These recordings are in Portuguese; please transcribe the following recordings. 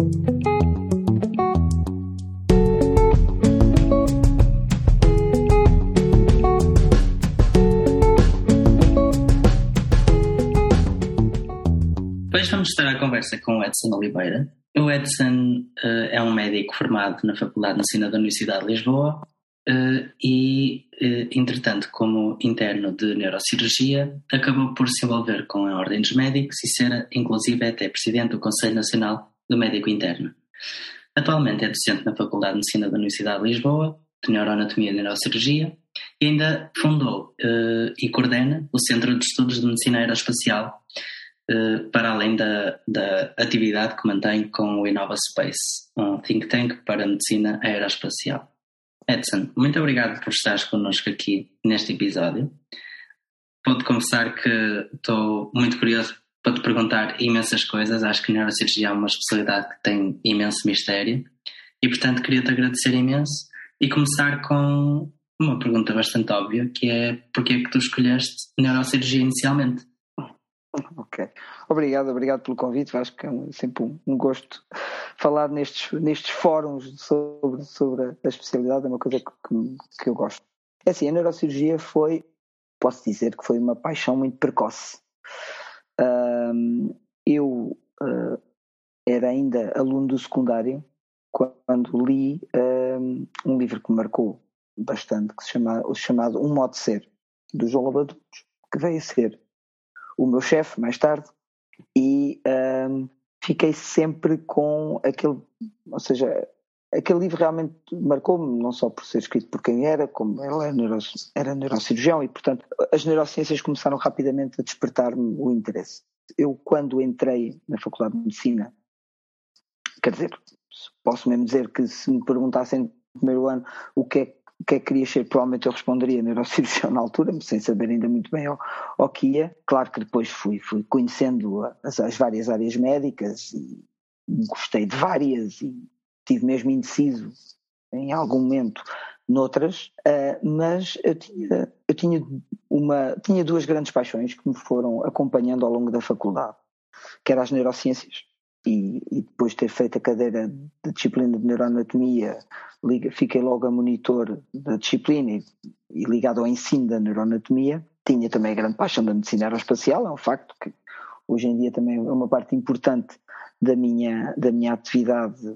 Hoje vamos estar à conversa com o Edson Oliveira. O Edson uh, é um médico formado na Faculdade de Medicina da Universidade de Lisboa uh, e, uh, entretanto, como interno de neurocirurgia, acabou por se envolver com a Ordem dos Médicos e ser, inclusive, até presidente do Conselho Nacional do Médico Interno. Atualmente é docente na Faculdade de Medicina da Universidade de Lisboa, de Neuroanatomia e Neurocirurgia, e ainda fundou e coordena o Centro de Estudos de Medicina Aeroespacial eh, para além da, da atividade que mantém com o Innova Space, um think tank para medicina aeroespacial. Edson, muito obrigado por estares connosco aqui neste episódio. Pode confessar que estou muito curioso para te perguntar imensas coisas. Acho que neurocirurgia é uma especialidade que tem imenso mistério e, portanto, queria te agradecer imenso e começar com uma pergunta bastante óbvia, que é porquê é que tu escolheste neurocirurgia inicialmente? Ok. Obrigado, obrigado pelo convite. Acho que é sempre um, um, gosto falar nestes, nestes fóruns sobre, sobre a especialidade, é uma coisa que, que, que eu gosto. É assim, a neurocirurgia foi, posso dizer que foi uma paixão muito precoce. Um, eu uh, era ainda aluno do secundário quando li um, um, livro que me marcou bastante, que se chama, chamado Um Modo de Ser, do João que veio a ser o meu chefe mais tarde e um, fiquei sempre com aquele, ou seja, aquele livro realmente marcou-me, não só por ser escrito por quem era, como ele era, neuro, era neurocirurgião e, portanto, as neurociências começaram rapidamente a despertar-me o interesse. Eu, quando entrei na Faculdade de Medicina, quer dizer, posso mesmo dizer que se me perguntassem no primeiro ano o que é o que é que queria ser, provavelmente eu responderia neurocirurgião na altura, sem saber ainda muito bem o, o que ia. Claro que depois fui, fui conhecendo as, as, várias áreas médicas e gostei de várias e tive mesmo indeciso em algum momento noutras, uh, mas eu tinha, eu tinha, uma, tinha duas grandes paixões que me foram acompanhando ao longo da faculdade, que eram as neurociências e, e, depois de ter feito a cadeira de disciplina de neuroanatomia, fiquei logo a monitor da disciplina e, e, ligado ao ensino da neuroanatomia. Tinha também a grande paixão da medicina aeroespacial, é um facto que hoje em dia também é uma parte importante da minha, da minha atividade,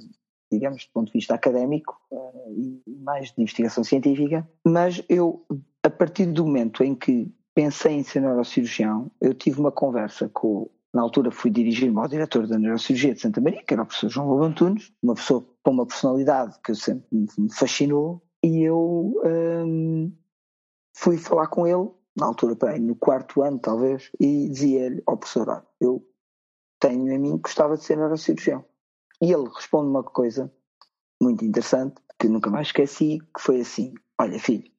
digamos, do ponto de vista académico uh, e mais de investigação científica. Mas eu, a partir do momento em que pensei em ser neurocirurgião, eu tive uma conversa com na altura fui dirigir-me ao diretor da Neurocirurgia de Santa Maria, que era o professor João Lobo Antunes, uma pessoa com uma personalidade que sempre me fascinou, e eu hum, fui falar com ele, na altura, bem, no quarto ano talvez, e dizia-lhe ao olha, eu tenho a mim que gostava de ser neurocirurgião. E ele responde uma coisa muito interessante, que nunca mais esqueci, que foi assim, olha filho,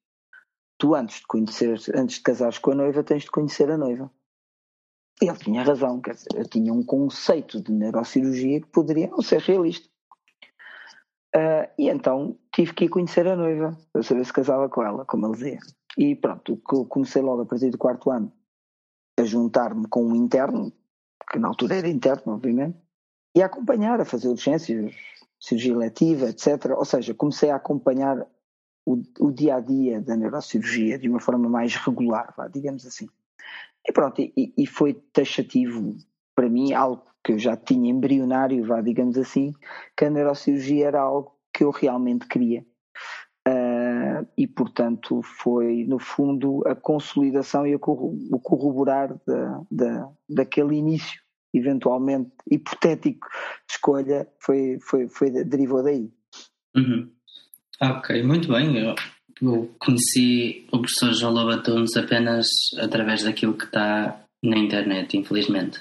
tu antes de conhecer, antes de casares com a noiva, tens de conhecer a noiva. Ele tinha razão, quer dizer, eu tinha um conceito de neurocirurgia que poderia não ser realista. Uh, e então tive que ir conhecer a noiva para saber se casava com ela, como ele dizia. E pronto, comecei logo a partir do quarto ano a juntar-me com um interno, que na altura era interno, obviamente, e a acompanhar, a fazer urgências, cirurgia eletiva, etc. Ou seja, comecei a acompanhar o, dia a dia da neurocirurgia de uma forma mais regular, digamos assim. E pronto, e, e foi taxativo para mim, algo que eu já tinha embrionário, vá, digamos assim, que a neurocirurgia era algo que eu realmente queria. Uh, e, portanto, foi, no fundo, a consolidação e o corroborar da, da, daquele início, eventualmente hipotético, de escolha, foi, foi, foi, derivou daí. Uhum. Ok, muito bem. Eu eu conheci o professor João Lobatunes apenas através daquilo que está na internet, infelizmente.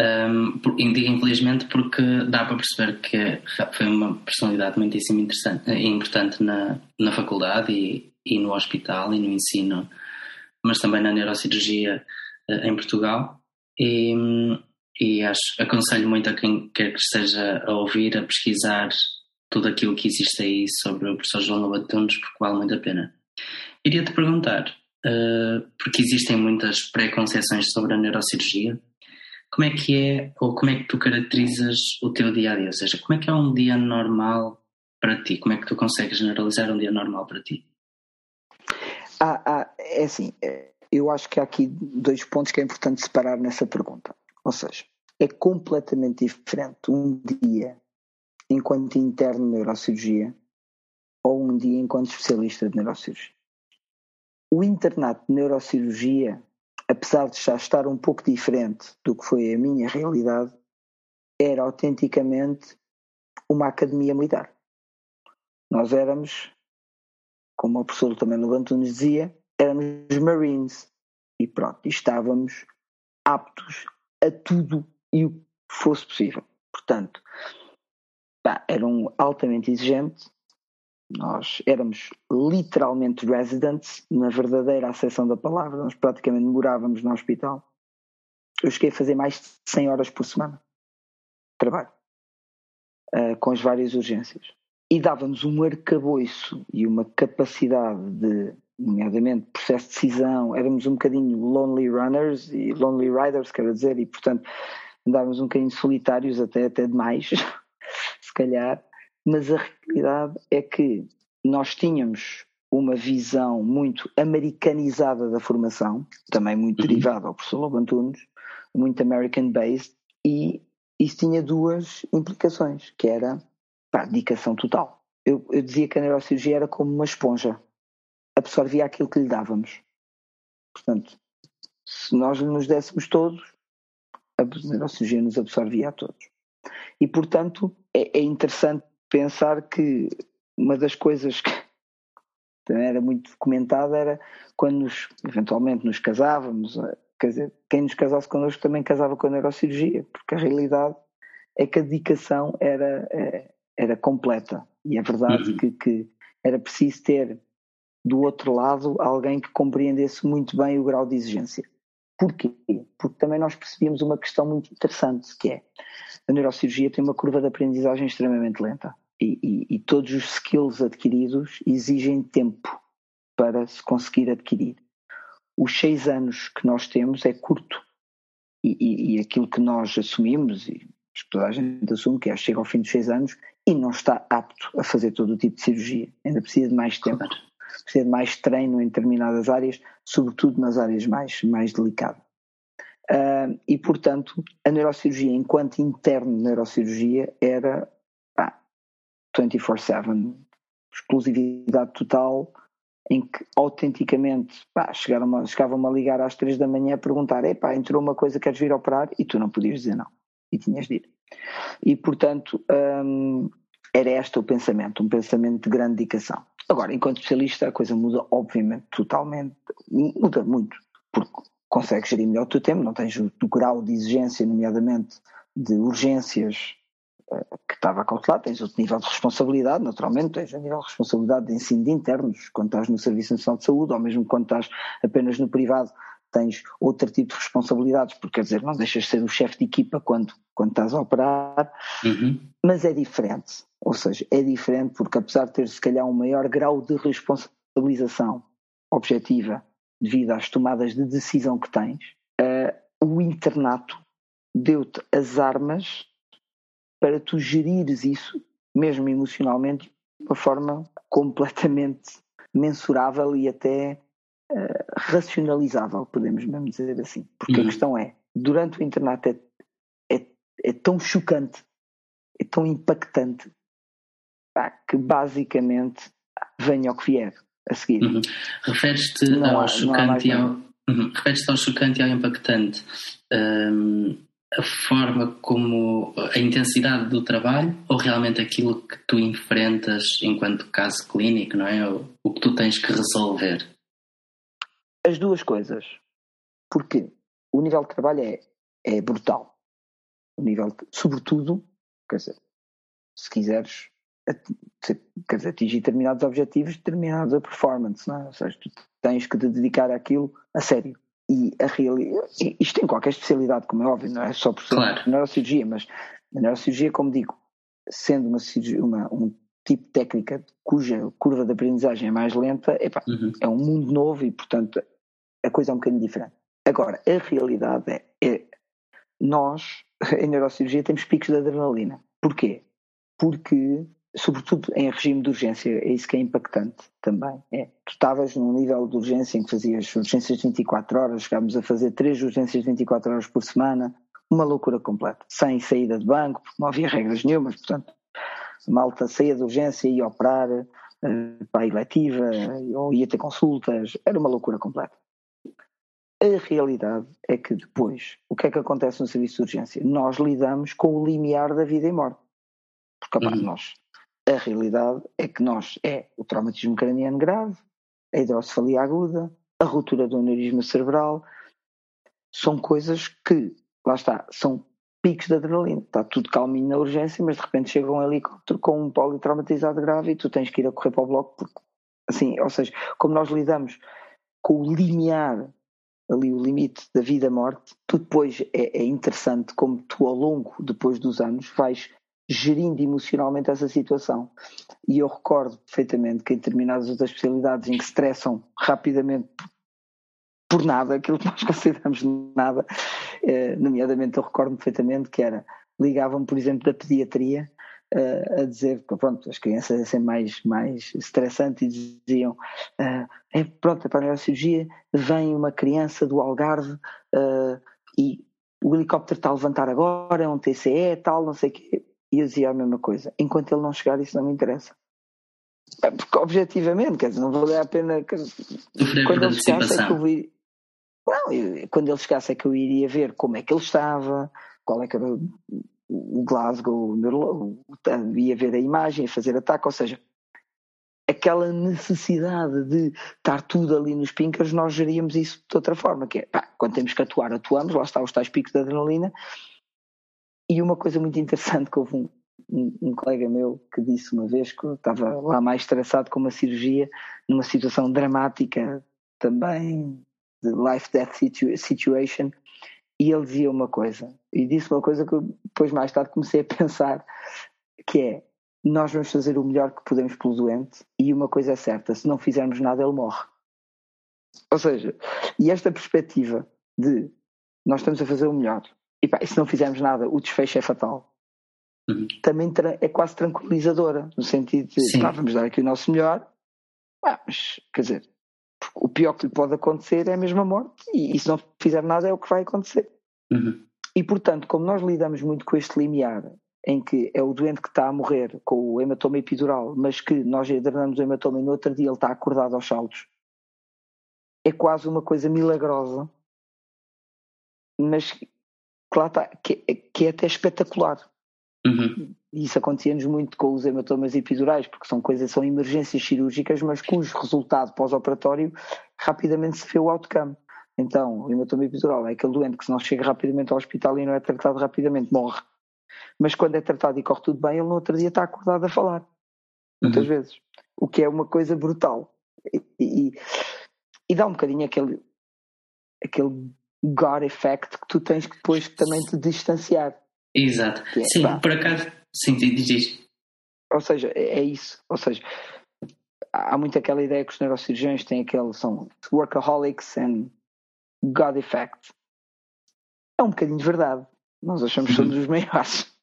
Um, digo infelizmente porque dá para perceber que foi uma personalidade muitíssimo interessante, importante na, na faculdade e, e no hospital e no ensino, mas também na neurocirurgia uh, em Portugal. E, e acho, aconselho muito a quem quer que esteja a ouvir a pesquisar tudo aquilo que existe aí sobre o professor João Lobatunes, porque vale muito a pena. Iria-te perguntar, uh, porque existem muitas preconceições sobre a neurocirurgia, como é que é, ou como é que tu caracterizas o teu dia a dia? Ou seja, como é que é um dia normal para ti? Como é que tu consegues generalizar um dia normal para ti? Ah, ah, é assim, é, eu acho que há aqui dois pontos que é importante separar nessa pergunta. Ou seja, é completamente diferente um dia enquanto interno de neurocirurgia ou um dia enquanto especialista de neurocirurgia. O internato de neurocirurgia, apesar de já estar um pouco diferente do que foi a minha realidade, era autenticamente uma academia militar. Nós éramos, como o professor também Levanto nos dizia, éramos Marines e pronto, estávamos aptos a tudo e o que fosse possível. Portanto, pá, era um altamente exigente, nós éramos literalmente residents, na verdadeira acessão da palavra, nós praticamente morávamos no hospital. Eu cheguei a fazer mais de 100 horas por semana de trabalho, uh, com as várias urgências. E dava-nos um arcabouço e uma capacidade de, nomeadamente, processo de decisão, éramos um bocadinho lonely runners e lonely riders, quero dizer, e portanto andávamos um bocadinho solitários até, até demais, se calhar, mas a realidade é que nós tínhamos uma visão muito americanizada da formação, também muito uhum. derivada ao professor Lobo Antunes, muito American-based, e isso tinha duas implicações, que era pá, dedicação total. Eu, eu dizia que a neurocirurgia era como uma esponja, absorvia aquilo que lhe dávamos. Portanto, se nós nos dessemos todos, a neurocirurgia nos absorvia a todos. E, portanto, é, é interessante pensar que uma das coisas que também era muito comentada era quando nos, eventualmente nos casávamos, eh, quer dizer, quem nos casasse connosco também casava com a neurocirurgia, porque a realidade é que a dedicação era, eh, era completa. E é verdade uhum. que, que era preciso ter do outro lado alguém que compreendesse muito bem o grau de exigência. Porquê? Porque também nós percebíamos uma questão muito interessante, que é a neurocirurgia tem uma curva de aprendizagem extremamente lenta e, e, e todos os skills adquiridos exigem tempo para se conseguir adquirir. Os seis anos que nós temos é curto e, e aquilo que nós assumimos, e toda a gente assume que é chega ao fim dos seis anos e não está apto a fazer todo o tipo de cirurgia, ainda precisa de mais tempo precisa mais treino em determinadas áreas, sobretudo nas áreas mais, mais delicadas. Uh, e, portanto, a neurocirurgia, enquanto interno de neurocirurgia, era 24-7, exclusividade total, em que autenticamente chegavam-me chegavam a ligar às 3 da manhã a perguntar: epá, entrou uma coisa, queres vir operar? E tu não podias dizer não, e tinhas de ir. E, portanto, um, era este o pensamento, um pensamento de grande dedicação. Agora, enquanto especialista, a coisa muda, obviamente, totalmente, muda muito, porque consegues gerir melhor o teu tempo, não tens o, o grau de exigência, nomeadamente de urgências uh, que estava a calcular, tens outro nível de responsabilidade, naturalmente, tens o nível de responsabilidade de ensino de internos, quando estás no Serviço Nacional de Saúde, ou mesmo quando estás apenas no privado, tens outro tipo de responsabilidades, porque quer dizer, não deixas de ser o chefe de equipa quando, quando estás a operar, uhum. mas é diferente. Ou seja, é diferente porque apesar de ter se calhar um maior grau de responsabilização objetiva devido às tomadas de decisão que tens, uh, o internato deu-te as armas para tu gerires isso, mesmo emocionalmente, de uma forma completamente mensurável e até uh, racionalizável, podemos mesmo dizer assim. Porque uhum. a questão é, durante o internato é, é, é tão chocante, é tão impactante pá, que basicamente venha o que vier a seguir. Uhum. Referes-te ao chocante e ao, uhum. Referes-te ao chocante e ao impactante. Um, a forma como a intensidade do trabalho ou realmente aquilo que tu enfrentas enquanto caso clínico, não é? O, o que tu tens que resolver? As duas coisas. Porque o nível de trabalho é, é brutal. O nível, de, sobretudo, quer dizer, se quiseres, quer dizer, atingir determinados objetivos determinados a performance, não é? ou seja, tu tens que te dedicar àquilo a sério. E a realidade, isto em qualquer especialidade, como é óbvio, não é só por ser claro. neurocirurgia, mas a neurocirurgia, como digo, sendo uma, uma, um tipo de técnica cuja curva de aprendizagem é mais lenta, epá, uhum. é um mundo novo e, portanto, a coisa é um bocadinho diferente. Agora, a realidade é, é nós, em neurocirurgia, temos picos de adrenalina. Porquê? Porque, sobretudo em regime de urgência, é isso que é impactante também. É, tu estavas num nível de urgência em que fazias urgências de 24 horas, chegámos a fazer três urgências de 24 horas por semana, uma loucura completa, sem saída de banco, porque não havia regras nenhumas, portanto, malta saía de urgência e ia operar uh, para a eletiva, ou ia ter consultas, era uma loucura completa. A realidade é que depois, o que é que acontece no serviço de urgência? Nós lidamos com o limiar da vida e morte. Porque, uhum. nós, a realidade é que nós, é o traumatismo craniano grave, a hidrocefalia aguda, a ruptura do aneurisma cerebral, são coisas que, lá está, são picos de adrenalina. Está tudo calminho na urgência, mas de repente chega um helicóptero com um politraumatizado grave e tu tens que ir a correr para o bloco porque, assim, ou seja, como nós lidamos com o limiar ali o limite da vida-morte, tu depois é, é, interessante como tu ao longo, depois dos anos, vais gerindo emocionalmente essa situação. E eu recordo perfeitamente que em determinadas outras especialidades em que estressam rapidamente por nada, aquilo que nós consideramos nada, eh, nomeadamente eu recordo perfeitamente que era, ligavam por exemplo, da pediatria uh, a dizer que pronto, as crianças é sempre mais, mais estressante e diziam uh, é, pronto, é para a neurocirurgia vem uma criança do Algarve uh, e o helicóptero está a levantar agora, é um TCE, tal, não sei o quê. E dizia a mesma coisa. Enquanto ele não chegar, isso não me interessa. É porque, objetivamente, quer dizer, não valia a pena. Que, quando ele chegasse é que eu ir, não, eu, quando ele chegasse é que eu iria ver como é que ele estava, qual é que era o Glasgow ia ver a imagem, fazer ataque, ou seja, aquela necessidade de estar tudo ali nos pinkers, nós geríamos isso de outra forma, que é, pá, quando temos que atuar, atuamos, lá está os tais picos de adrenalina, e uma coisa muito interessante que houve um, um, um, colega meu que disse uma vez que estava lá mais estressado com uma cirurgia, numa situação dramática também, de life-death situ situation, e ele dizia uma coisa, e disse uma coisa que eu depois mais tarde comecei a pensar, que é, nós vamos fazer o melhor que podemos pelo doente, e uma coisa é certa, se não fizermos nada ele morre. Ou seja, e esta perspectiva de nós estamos a fazer o melhor, e, pá, se não fizermos nada o desfecho é fatal, uhum. também é quase tranquilizadora, no sentido de, pá, vamos dar aqui o nosso melhor, ah, mas, quer dizer, o pior que lhe pode acontecer é a mesma morte e, e se não fizer nada é o que vai acontecer. Uhum. E portanto, como nós lidamos muito com este limiar, em que é o doente que está a morrer com o hematoma epidural, mas que nós drenamos o hematoma e no outro dia ele está acordado aos saltos, é quase uma coisa milagrosa, mas que, lá está, que, que é até espetacular. Uhum. Isso acontecia-nos muito com os hematomas epidurais, porque são coisas, são emergências cirúrgicas, mas cujo resultado pós-operatório rapidamente se vê o outcome. Então, o hematoma epidural é aquele doente que se não chega rapidamente ao hospital e não é tratado rapidamente, morre. Mas quando é tratado e corre tudo bem, ele no outro dia está acordado a falar. Muitas uhum. vezes. O que é uma coisa brutal. E, e, e, dá um bocadinho aquele, aquele God effect que tu tens que depois também te distanciar. Exato. É, Sim, pá. por acaso, sim, diz isto. Ou seja, é, é isso. Ou seja, há muito aquela ideia que os neurocirurgiões têm aquele, são workaholics and God effect. É um bocadinho de verdade. Nós achamos que somos os maiores.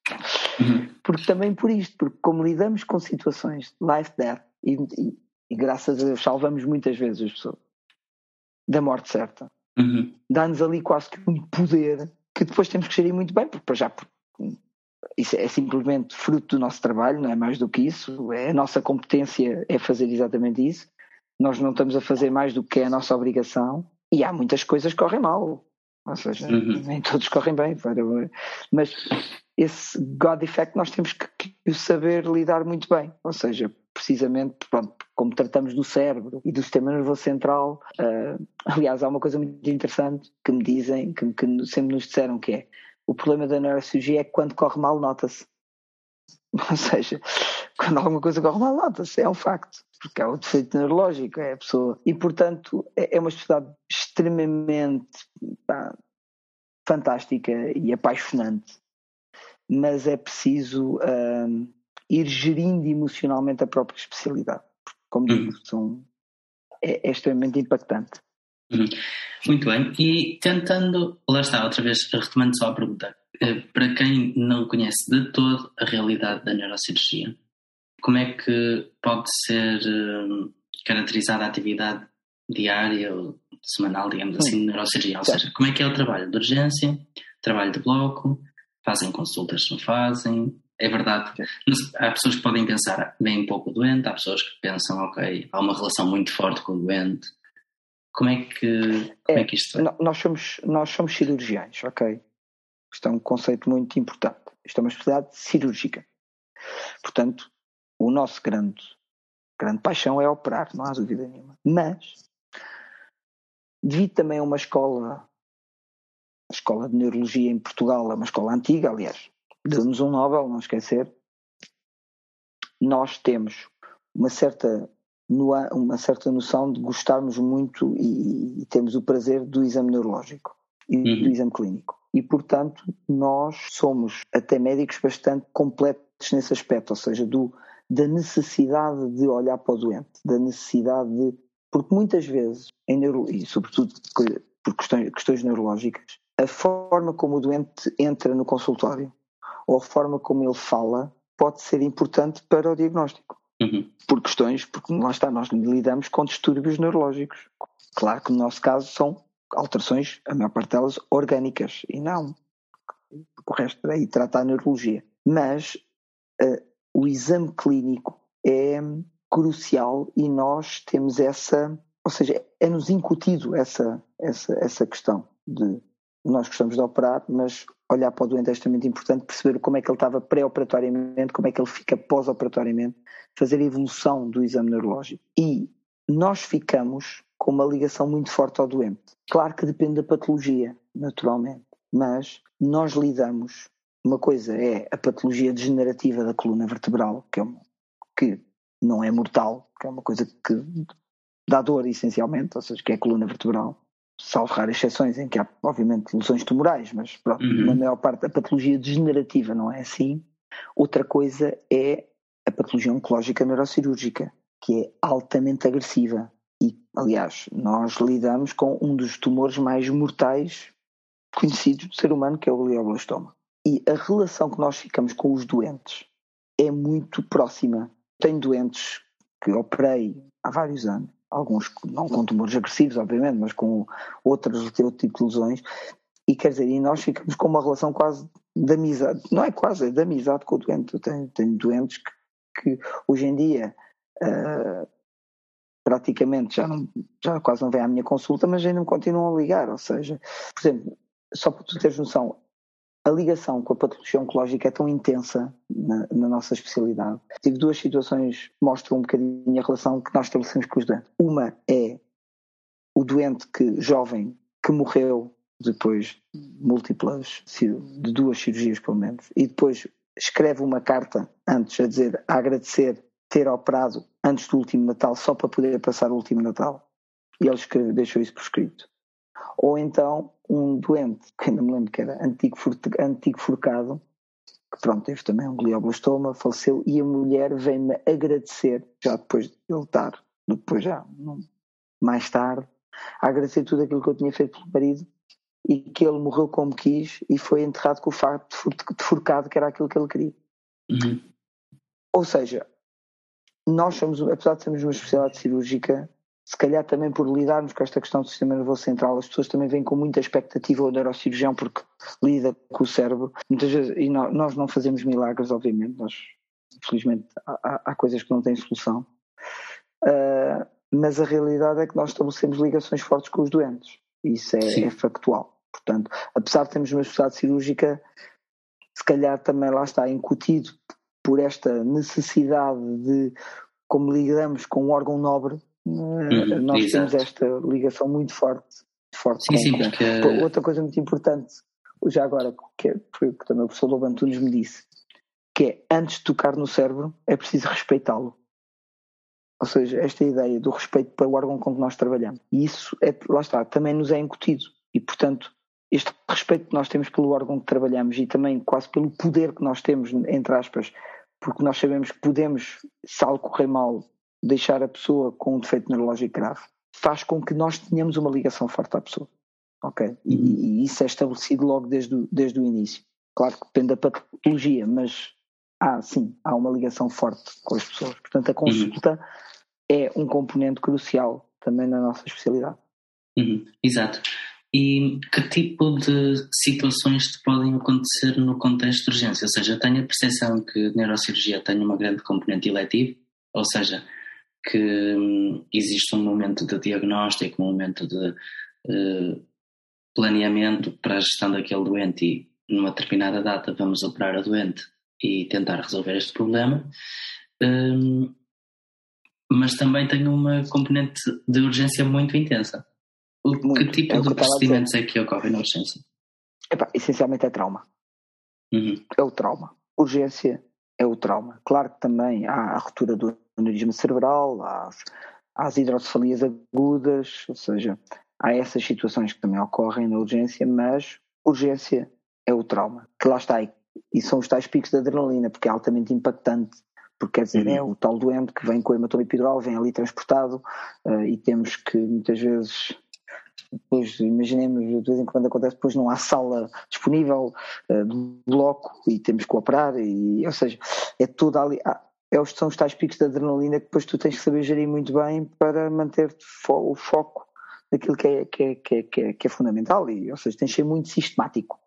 Uhum. Porque também por isto, porque como lidamos com situações de life, death, e, e, e graças a Deus salvamos muitas vezes as pessoas da morte certa, uhum. dá-nos ali quase que um poder que depois temos que gerir muito bem, porque já isso é simplesmente fruto do nosso trabalho, não é mais do que isso. É a nossa competência é fazer exatamente isso. Nós não estamos a fazer mais do que é a nossa obrigação e há muitas coisas que correm mal. Ou seja, uhum. nem todos correm bem. Mas esse God effect nós temos que, que saber lidar muito bem. Ou seja, precisamente pronto, como tratamos do cérebro e do sistema nervoso central. Uh, aliás, há uma coisa muito interessante que me dizem, que, que sempre nos disseram que é o problema da neurocirurgia é que quando corre mal nota-se. Ou seja, quando alguma coisa corre mal nota-se, é um facto, porque é o defeito neurológico, é a pessoa. E portanto é, é uma especialidade extremamente pá, fantástica e apaixonante, mas é preciso um, ir gerindo emocionalmente a própria especialidade. Porque, como digo, uhum. são, é, é extremamente impactante. Uhum. Muito bem. E tentando, lá está, outra vez, retomando só a pergunta, eh, para quem não conhece de todo a realidade da neurocirurgia, como é que pode ser eh, caracterizada a atividade diária ou semanal, digamos assim, de neurocirurgia? Ou seja, como é que é o trabalho de urgência, trabalho de bloco, fazem consultas, não fazem? É verdade. Há pessoas que podem pensar bem um pouco doente, há pessoas que pensam, ok, há uma relação muito forte com o doente. Como é que, como é, é que isto é? Nós somos, nós somos cirurgiães, ok? Isto é um conceito muito importante. Isto é uma especialidade cirúrgica. Portanto, o nosso grande, grande paixão é operar, não há dúvida nenhuma. Mas, devido também a uma escola, a escola de neurologia em Portugal, é uma escola antiga, aliás, deu-nos um Nobel, não esquecer, nós temos uma certa uma certa noção de gostarmos muito e, e temos o prazer do exame neurológico e uhum. do exame clínico. E, portanto, nós somos até médicos bastante completos nesse aspecto, ou seja, do, da necessidade de olhar para o doente, da necessidade de. Porque muitas vezes, em neuro, e sobretudo por questões, questões neurológicas, a forma como o doente entra no consultório ou a forma como ele fala pode ser importante para o diagnóstico. Uhum. Por questões, porque lá está, nós lidamos com distúrbios neurológicos. Claro que no nosso caso são alterações, a maior parte delas, orgânicas, e não. O resto aí trata a neurologia. Mas uh, o exame clínico é crucial e nós temos essa, ou seja, é-nos incutido essa, essa, essa questão de nós gostamos de operar, mas olhar para o doente é extremamente importante, perceber como é que ele estava pré-operatoriamente, como é que ele fica pós-operatoriamente, fazer a evolução do exame neurológico. E nós ficamos com uma ligação muito forte ao doente. Claro que depende da patologia, naturalmente, mas nós lidamos. Uma coisa é a patologia degenerativa da coluna vertebral, que, é uma, que não é mortal, que é uma coisa que dá dor essencialmente, ou seja, que é a coluna vertebral salvo raras exceções em que há, obviamente, lesões tumorais, mas pronto, uhum. na maior parte a patologia degenerativa não é assim. Outra coisa é a patologia oncológica neurocirúrgica, que é altamente agressiva. E, aliás, nós lidamos com um dos tumores mais mortais conhecidos do ser humano, que é o glioblastoma. E a relação que nós ficamos com os doentes é muito próxima. Tenho doentes que operei há vários anos alguns não com tumores agressivos, obviamente, mas com outros, outro tipo de lesões, e quer dizer, e nós ficamos com uma relação quase de amizade, não é quase, é de amizade com o doente. Eu tenho, tenho doentes que, que, hoje em dia uh, praticamente já, não, já quase não vêm à minha consulta, mas ainda me continuam a ligar, ou seja, por exemplo, só para tu teres noção, a ligação com a patologia oncológica é tão intensa na, na, nossa especialidade. Tive duas situações que mostram um bocadinho a relação que nós estabelecemos com os doentes. Uma é o doente que, jovem que morreu depois de múltiplas, de duas cirurgias pelo menos, e depois escreve uma carta antes a dizer, a agradecer ter operado antes do último Natal só para poder passar o último Natal. E ele escreve, deixou isso por escrito. Ou então um doente, que ainda me lembro que era antigo, antigo forcado, que pronto, teve também um glioblastoma, faleceu, e a mulher vem-me agradecer, já depois de ele estar, depois já, mais tarde, a agradecer tudo aquilo que eu tinha feito pelo marido e que ele morreu como quis e foi enterrado com o facto de forcado, que era aquilo que ele queria. Uhum. Ou seja, nós somos, apesar de sermos uma especialidade cirúrgica, se calhar também por lidarmos com esta questão do sistema nervoso central, as pessoas também vêm com muita expectativa ao neurocirurgião porque lida com o cérebro. Muitas vezes, e nós não fazemos milagres, obviamente, nós, infelizmente, há, há coisas que não têm solução. Uh, mas a realidade é que nós estabelecemos ligações fortes com os doentes. Isso é, é factual. Portanto, apesar de termos uma sociedade cirúrgica, se calhar também lá está incutido por esta necessidade de, como lidamos com um órgão nobre, Uhum, nós exato. temos esta ligação muito forte. forte sim, sim, porque... Outra coisa muito importante, já agora, que, é, que também o professor Lobo Antunes me disse, que é antes de tocar no cérebro é preciso respeitá-lo. Ou seja, esta ideia do respeito para o órgão com que nós trabalhamos. E isso, é, lá está, também nos é incutido. E, portanto, este respeito que nós temos pelo órgão que trabalhamos e também quase pelo poder que nós temos, entre aspas, porque nós sabemos que podemos, se algo correr mal, deixar a pessoa com um defeito neurológico grave. faz com que nós tenhamos uma ligação forte à pessoa. Ok? E, uhum. e isso é estabelecido logo desde o, desde o início. Claro que depende da patologia, mas há sim, há uma ligação forte com as pessoas. Portanto, a consulta uhum. é um componente crucial também na nossa especialidade. Uhum. Exato. E que tipo de situações te podem acontecer no contexto de urgência? Ou seja, tenho a percepção que a neurocirurgia tem uma grande componente eletiva, ou seja, que hum, existe um momento de diagnóstico, um momento de uh, planeamento para a gestão daquele doente e numa determinada data vamos operar a doente e tentar resolver este problema. Um, mas também tem uma componente de urgência muito intensa. Muito. Que tipo é de procedimentos é que ocorrem na urgência? Epá, essencialmente é trauma. Uhum. É o trauma. Urgência é o trauma. Claro que também há a ruptura do aneurisma cerebral, há há as hidrocefalias agudas, ou seja, há essas situações que também ocorrem na urgência, mas urgência é o trauma, que lá está, e são os tais picos de adrenalina, porque é altamente impactante, porque quer dizer, uhum. é o tal doente que vem com hematoma epidural, vem ali transportado uh, e temos que muitas vezes depois imaginemos de vez em quando acontece, depois não há sala disponível uh, do bloco e temos que operar, e, ou seja, é tudo ali. Ah, é os, são os tais picos de adrenalina que depois tu tens que saber gerir muito bem para manter fo o foco naquilo que é, que é, que é, que é, que é fundamental, e, ou seja, tens de ser muito sistemático.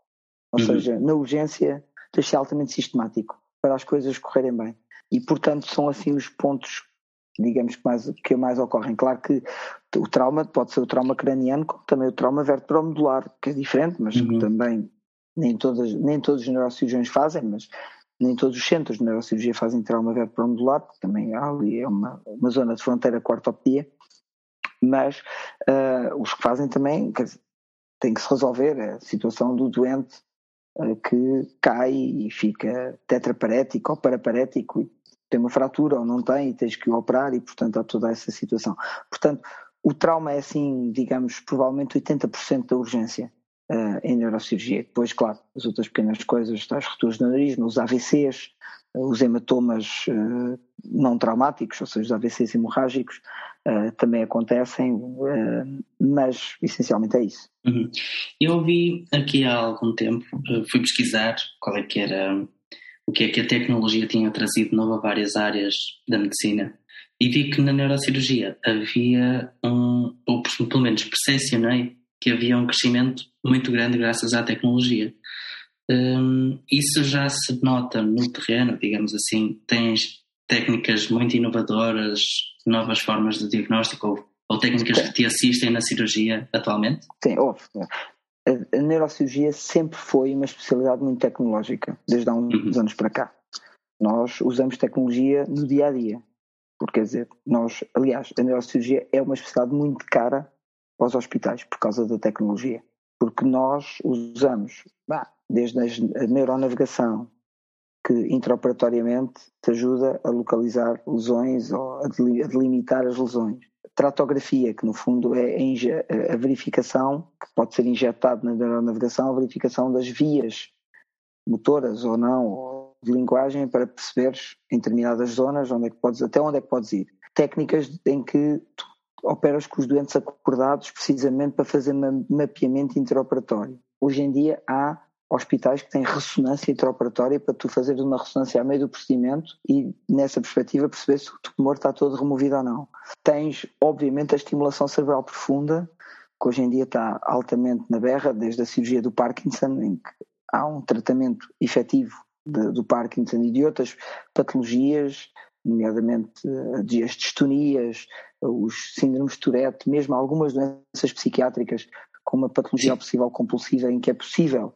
Ou uhum. seja, na urgência tens de ser altamente sistemático para as coisas correrem bem. E, portanto, são assim os pontos digamos que mais, que mais ocorrem. Claro que o trauma pode ser o trauma craniano, como também o trauma vertebromedular, que é diferente, mas uhum. que também nem, todas, nem todos os neurocirurgiões fazem, mas nem todos os centros de neurocirurgia fazem trauma vertebromedular, porque também há ali é uma, uma zona de fronteira com a ortopedia, mas uh, os que fazem também, tem que se resolver a situação do doente uh, que cai e fica tetraparético ou paraparético e tem uma fratura ou não tem e tens que o operar e, portanto, há toda essa situação. Portanto, o trauma é, assim, digamos, provavelmente 80% da urgência uh, em neurocirurgia. Depois, claro, as outras pequenas coisas, as rupturas de aneurisma, os AVCs, uh, os hematomas uh, não traumáticos, ou seja, os AVCs hemorrágicos, também acontecem, mas essencialmente é isso. Uhum. Eu ouvi aqui há algum tempo, fui pesquisar qual é que era o que é que a tecnologia tinha trazido novo a várias áreas da medicina e vi que na neurocirurgia havia um, ou pelo menos percepcionei que havia um crescimento muito grande graças à tecnologia. Um, isso já se nota no terreno, digamos assim, tens técnicas muito inovadoras, novas formas de diagnóstico ou, ou técnicas que te assistem na cirurgia atualmente? Sim, houve a, neurocirurgia sempre foi uma especialidade muito tecnológica, desde há uns uhum. anos para cá. Nós usamos tecnologia no dia a dia. Porque, quer dizer, nós, aliás, a neurocirurgia é uma especialidade muito cara para os hospitais por causa da tecnologia. Porque nós usamos, bah, desde a neuronavegação, que intraoperatoriamente te ajuda a localizar lesões ou a delimitar as lesões tratografia, que no fundo é a verificação, que pode ser injetado na neuronavegação, a verificação das vias motoras ou não, ou de linguagem, para perceberes em determinadas zonas onde é que podes, até onde é que podes ir. Técnicas em que tu operas com os doentes acordados precisamente para fazer mapeamento interoperatório. Hoje em dia há hospitais que têm ressonância intraoperatória para tu fazeres uma ressonância a meio do procedimento e nessa perspectiva perceber se o tumor está todo removido ou não. Tens, obviamente, a estimulação cerebral profunda, que hoje em dia está altamente na berra, desde a cirurgia do Parkinson, em que há um tratamento efetivo de, do Parkinson e de outras patologias, nomeadamente eh, as distonias, os síndromes de Tourette, mesmo algumas doenças psiquiátricas com uma patologia possível compulsiva em que é possível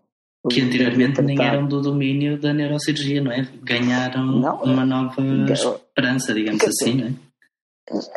que anteriormente nem eram do domínio da neurocirurgia, não é? Ganharam não, uma nova esperança, digamos assim, não é?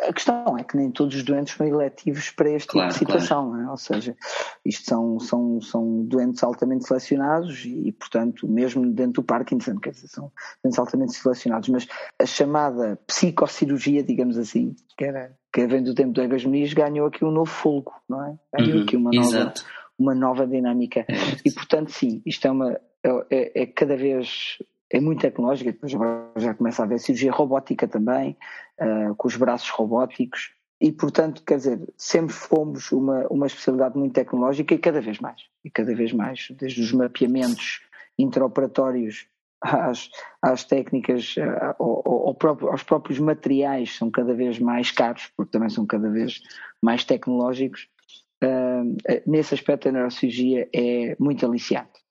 A questão é que nem todos os doentes são eletivos para este claro, tipo de situação, claro. é? ou seja, isto são, são, são doentes altamente selecionados e, portanto, mesmo dentro do Parkinson, quer dizer, são doentes altamente selecionados, mas a chamada psicocirurgia, digamos assim, que, era, que vem do tempo do Egas Muniz, ganhou aqui um novo fogo, não é? Ganhou uhum, aqui uma nova, exato uma nova dinâmica. É. E portanto, sim, isto é uma é, é, é cada vez é muito tecnológica, depois já começa a haver cirurgia robótica também, uh, com os braços robóticos, e, portanto, quer dizer, sempre fomos uma, uma especialidade muito tecnológica e cada vez mais. E cada vez mais, desde os mapeamentos interoperatórios às, às técnicas, ao, ao próprio, aos próprios materiais, são cada vez mais caros, porque também são cada vez mais tecnológicos. Uh, nesse aspecto, a neurocirurgia é muito aliciante.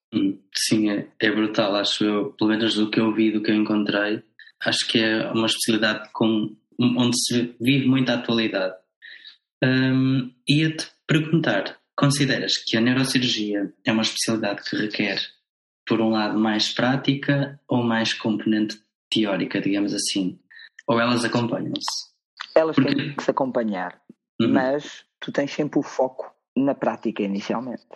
Sim, é, é brutal, acho eu, pelo menos do que eu vi, do que eu encontrei. Acho que é uma especialidade com onde se vive muita atualidade. Um, Ia-te perguntar: consideras que a neurocirurgia é uma especialidade que requer, por um lado, mais prática ou mais componente teórica, digamos assim? Ou elas acompanham-se? Elas Porque... têm que se acompanhar, uhum. mas tu tens sempre o foco na prática inicialmente.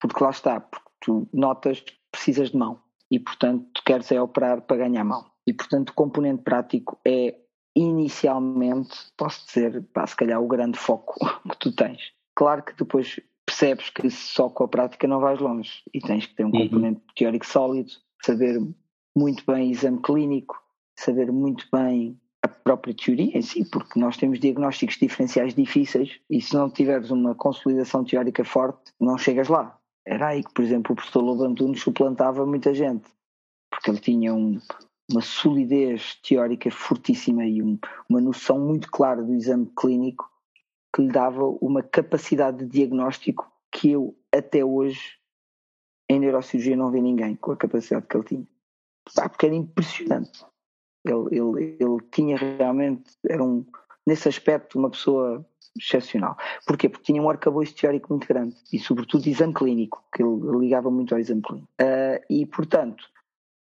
Porque lá está, porque tu notas que precisas de mão e, portanto, tu queres é operar para ganhar mão. E, portanto, o componente prático é inicialmente, posso dizer, pá, se calhar o grande foco que tu tens. Claro que depois percebes que só com a prática não vais longe e tens que ter um uhum. componente teórico sólido, saber muito bem exame clínico, saber muito bem a própria teoria em si, porque nós temos diagnósticos diferenciais difíceis e se não tiveres uma consolidação teórica forte, não chegas lá. Era aí que, por exemplo, o professor Lobo Antunes suplantava muita gente, porque ele tinha um, uma solidez teórica fortíssima e um, uma noção muito clara do exame clínico que lhe dava uma capacidade de diagnóstico que eu até hoje em neurocirurgia não vi ninguém com a capacidade que ele tinha. porque era impressionante. Ele, ele, ele tinha realmente, era um, nesse aspecto, uma pessoa excepcional. Porquê? Porque tinha um arcabouço teórico muito grande e, sobretudo, exame clínico, que ele ligava muito ao exame clínico. Uh, e, portanto,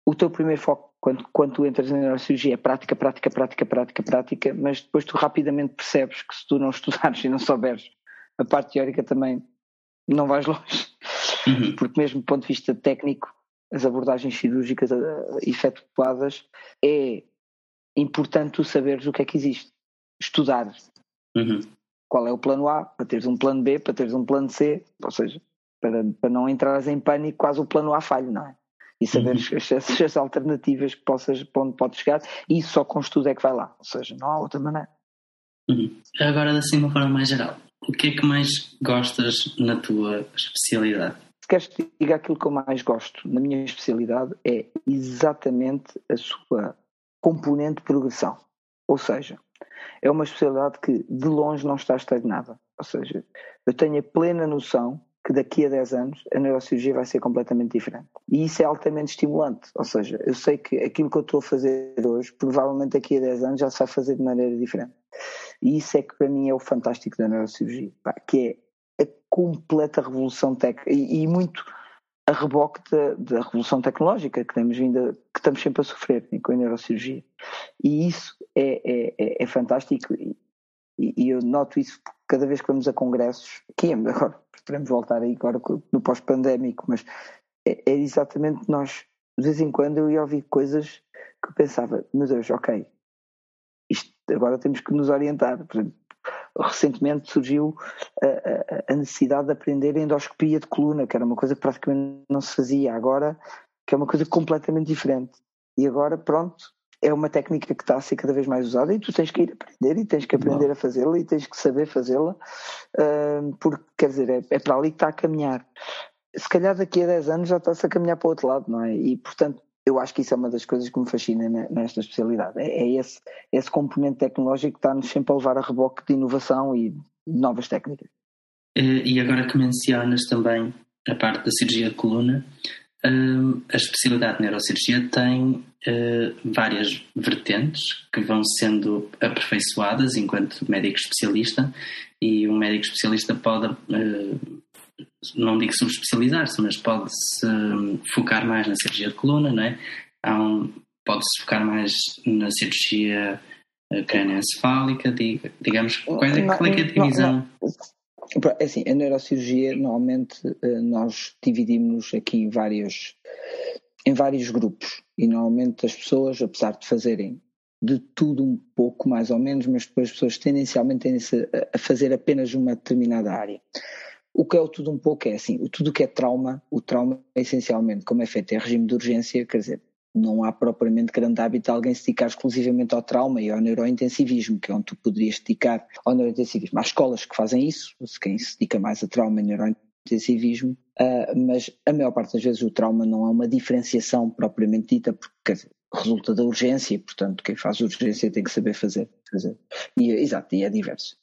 o teu primeiro foco quando, quando tu entras na neurocirurgia é prática, prática, prática, prática, prática, mas depois tu rapidamente percebes que se tu não estudares e não souberes a parte teórica também não vais longe. Uhum. Porque mesmo do ponto de vista técnico, as abordagens cirúrgicas uh, efetuadas, é importante tu saberes o que é que existe. Estudar. Uhum. Qual é o plano A, para teres um plano B, para teres um plano C, ou seja, para, para não entrares em pânico, quase o plano A falha, não é? e saber uhum. as, as, alternativas que possas, para onde podes chegar, e só com estudo é que vai lá, ou seja, não há outra maneira. Uhum. Agora, assim, de uma forma mais geral, o que é que mais gostas na tua especialidade? Se queres que diga aquilo que eu mais gosto na minha especialidade é exatamente a sua componente de progressão. Ou seja, é uma especialidade que de longe não está estagnada. Ou seja, eu tenho a plena noção que daqui a 10 anos a neurocirurgia vai ser completamente diferente. E isso é altamente estimulante. Ou seja, eu sei que aquilo que eu estou a fazer hoje, provavelmente daqui a 10 anos já se vai fazer de maneira diferente. E isso é que para mim é o fantástico da neurocirurgia, pá, que é a completa revolução técnica e, e, muito a reboque da, da, revolução tecnológica que temos vindo a, que estamos sempre a sofrer com a neurocirurgia. E isso é, é, é, é fantástico e, e, eu noto isso cada vez que vamos a congressos, que agora esperemos voltar aí agora no pós-pandémico, mas é, é, exatamente nós, de vez em quando eu ia ouvir coisas que eu pensava, meu Deus, ok, isto, agora temos que nos orientar. Recentemente surgiu a, a, a, necessidade de aprender endoscopia de coluna, que era uma coisa que praticamente não se fazia, agora que é uma coisa completamente diferente. E agora, pronto, é uma técnica que está a ser cada vez mais usada e tu tens que ir aprender e tens que aprender a fazê-la e tens que saber fazê-la, uh, porque quer dizer, é, é, para ali que está a caminhar. Se calhar daqui a 10 anos já está-se a caminhar para o outro lado, não é? E portanto, eu acho que isso é uma das coisas que me fascina nesta especialidade. É, é esse, esse componente tecnológico que está-nos sempre a levar a reboque de inovação e de novas técnicas. E agora que mencionas também a parte da cirurgia de coluna, a especialidade de neurocirurgia tem uh, várias vertentes que vão sendo aperfeiçoadas enquanto médico especialista e um médico especialista pode, uh, não digo subespecializar-se, mas pode-se focar mais na cirurgia de coluna, não é? Um, pode-se focar mais na cirurgia uh, crânioencefálica, digamos, qual é, qual é, que é a divisão? Não, não. É assim, a neurocirurgia normalmente eh, nós dividimos aqui em vários, em vários grupos e normalmente as pessoas, apesar de fazerem de tudo um pouco mais ou menos, mas depois as pessoas tendencialmente tendem a fazer apenas uma determinada área. O que é o tudo um pouco é assim, o tudo que é trauma, o trauma é essencialmente, como é feito em regime de urgência, quer dizer, não há propriamente grande hábito de alguém se dedicar exclusivamente ao trauma e ao neurointensivismo, que é onde tu poderias dedicar ao neurointensivismo. Há escolas que fazem isso, quem se dedica mais a trauma e neurointensivismo, uh, mas a maior parte das vezes o trauma não é uma diferenciação propriamente dita, porque resulta da urgência, portanto quem faz urgência tem que saber fazer. fazer. E, exato, e é diverso.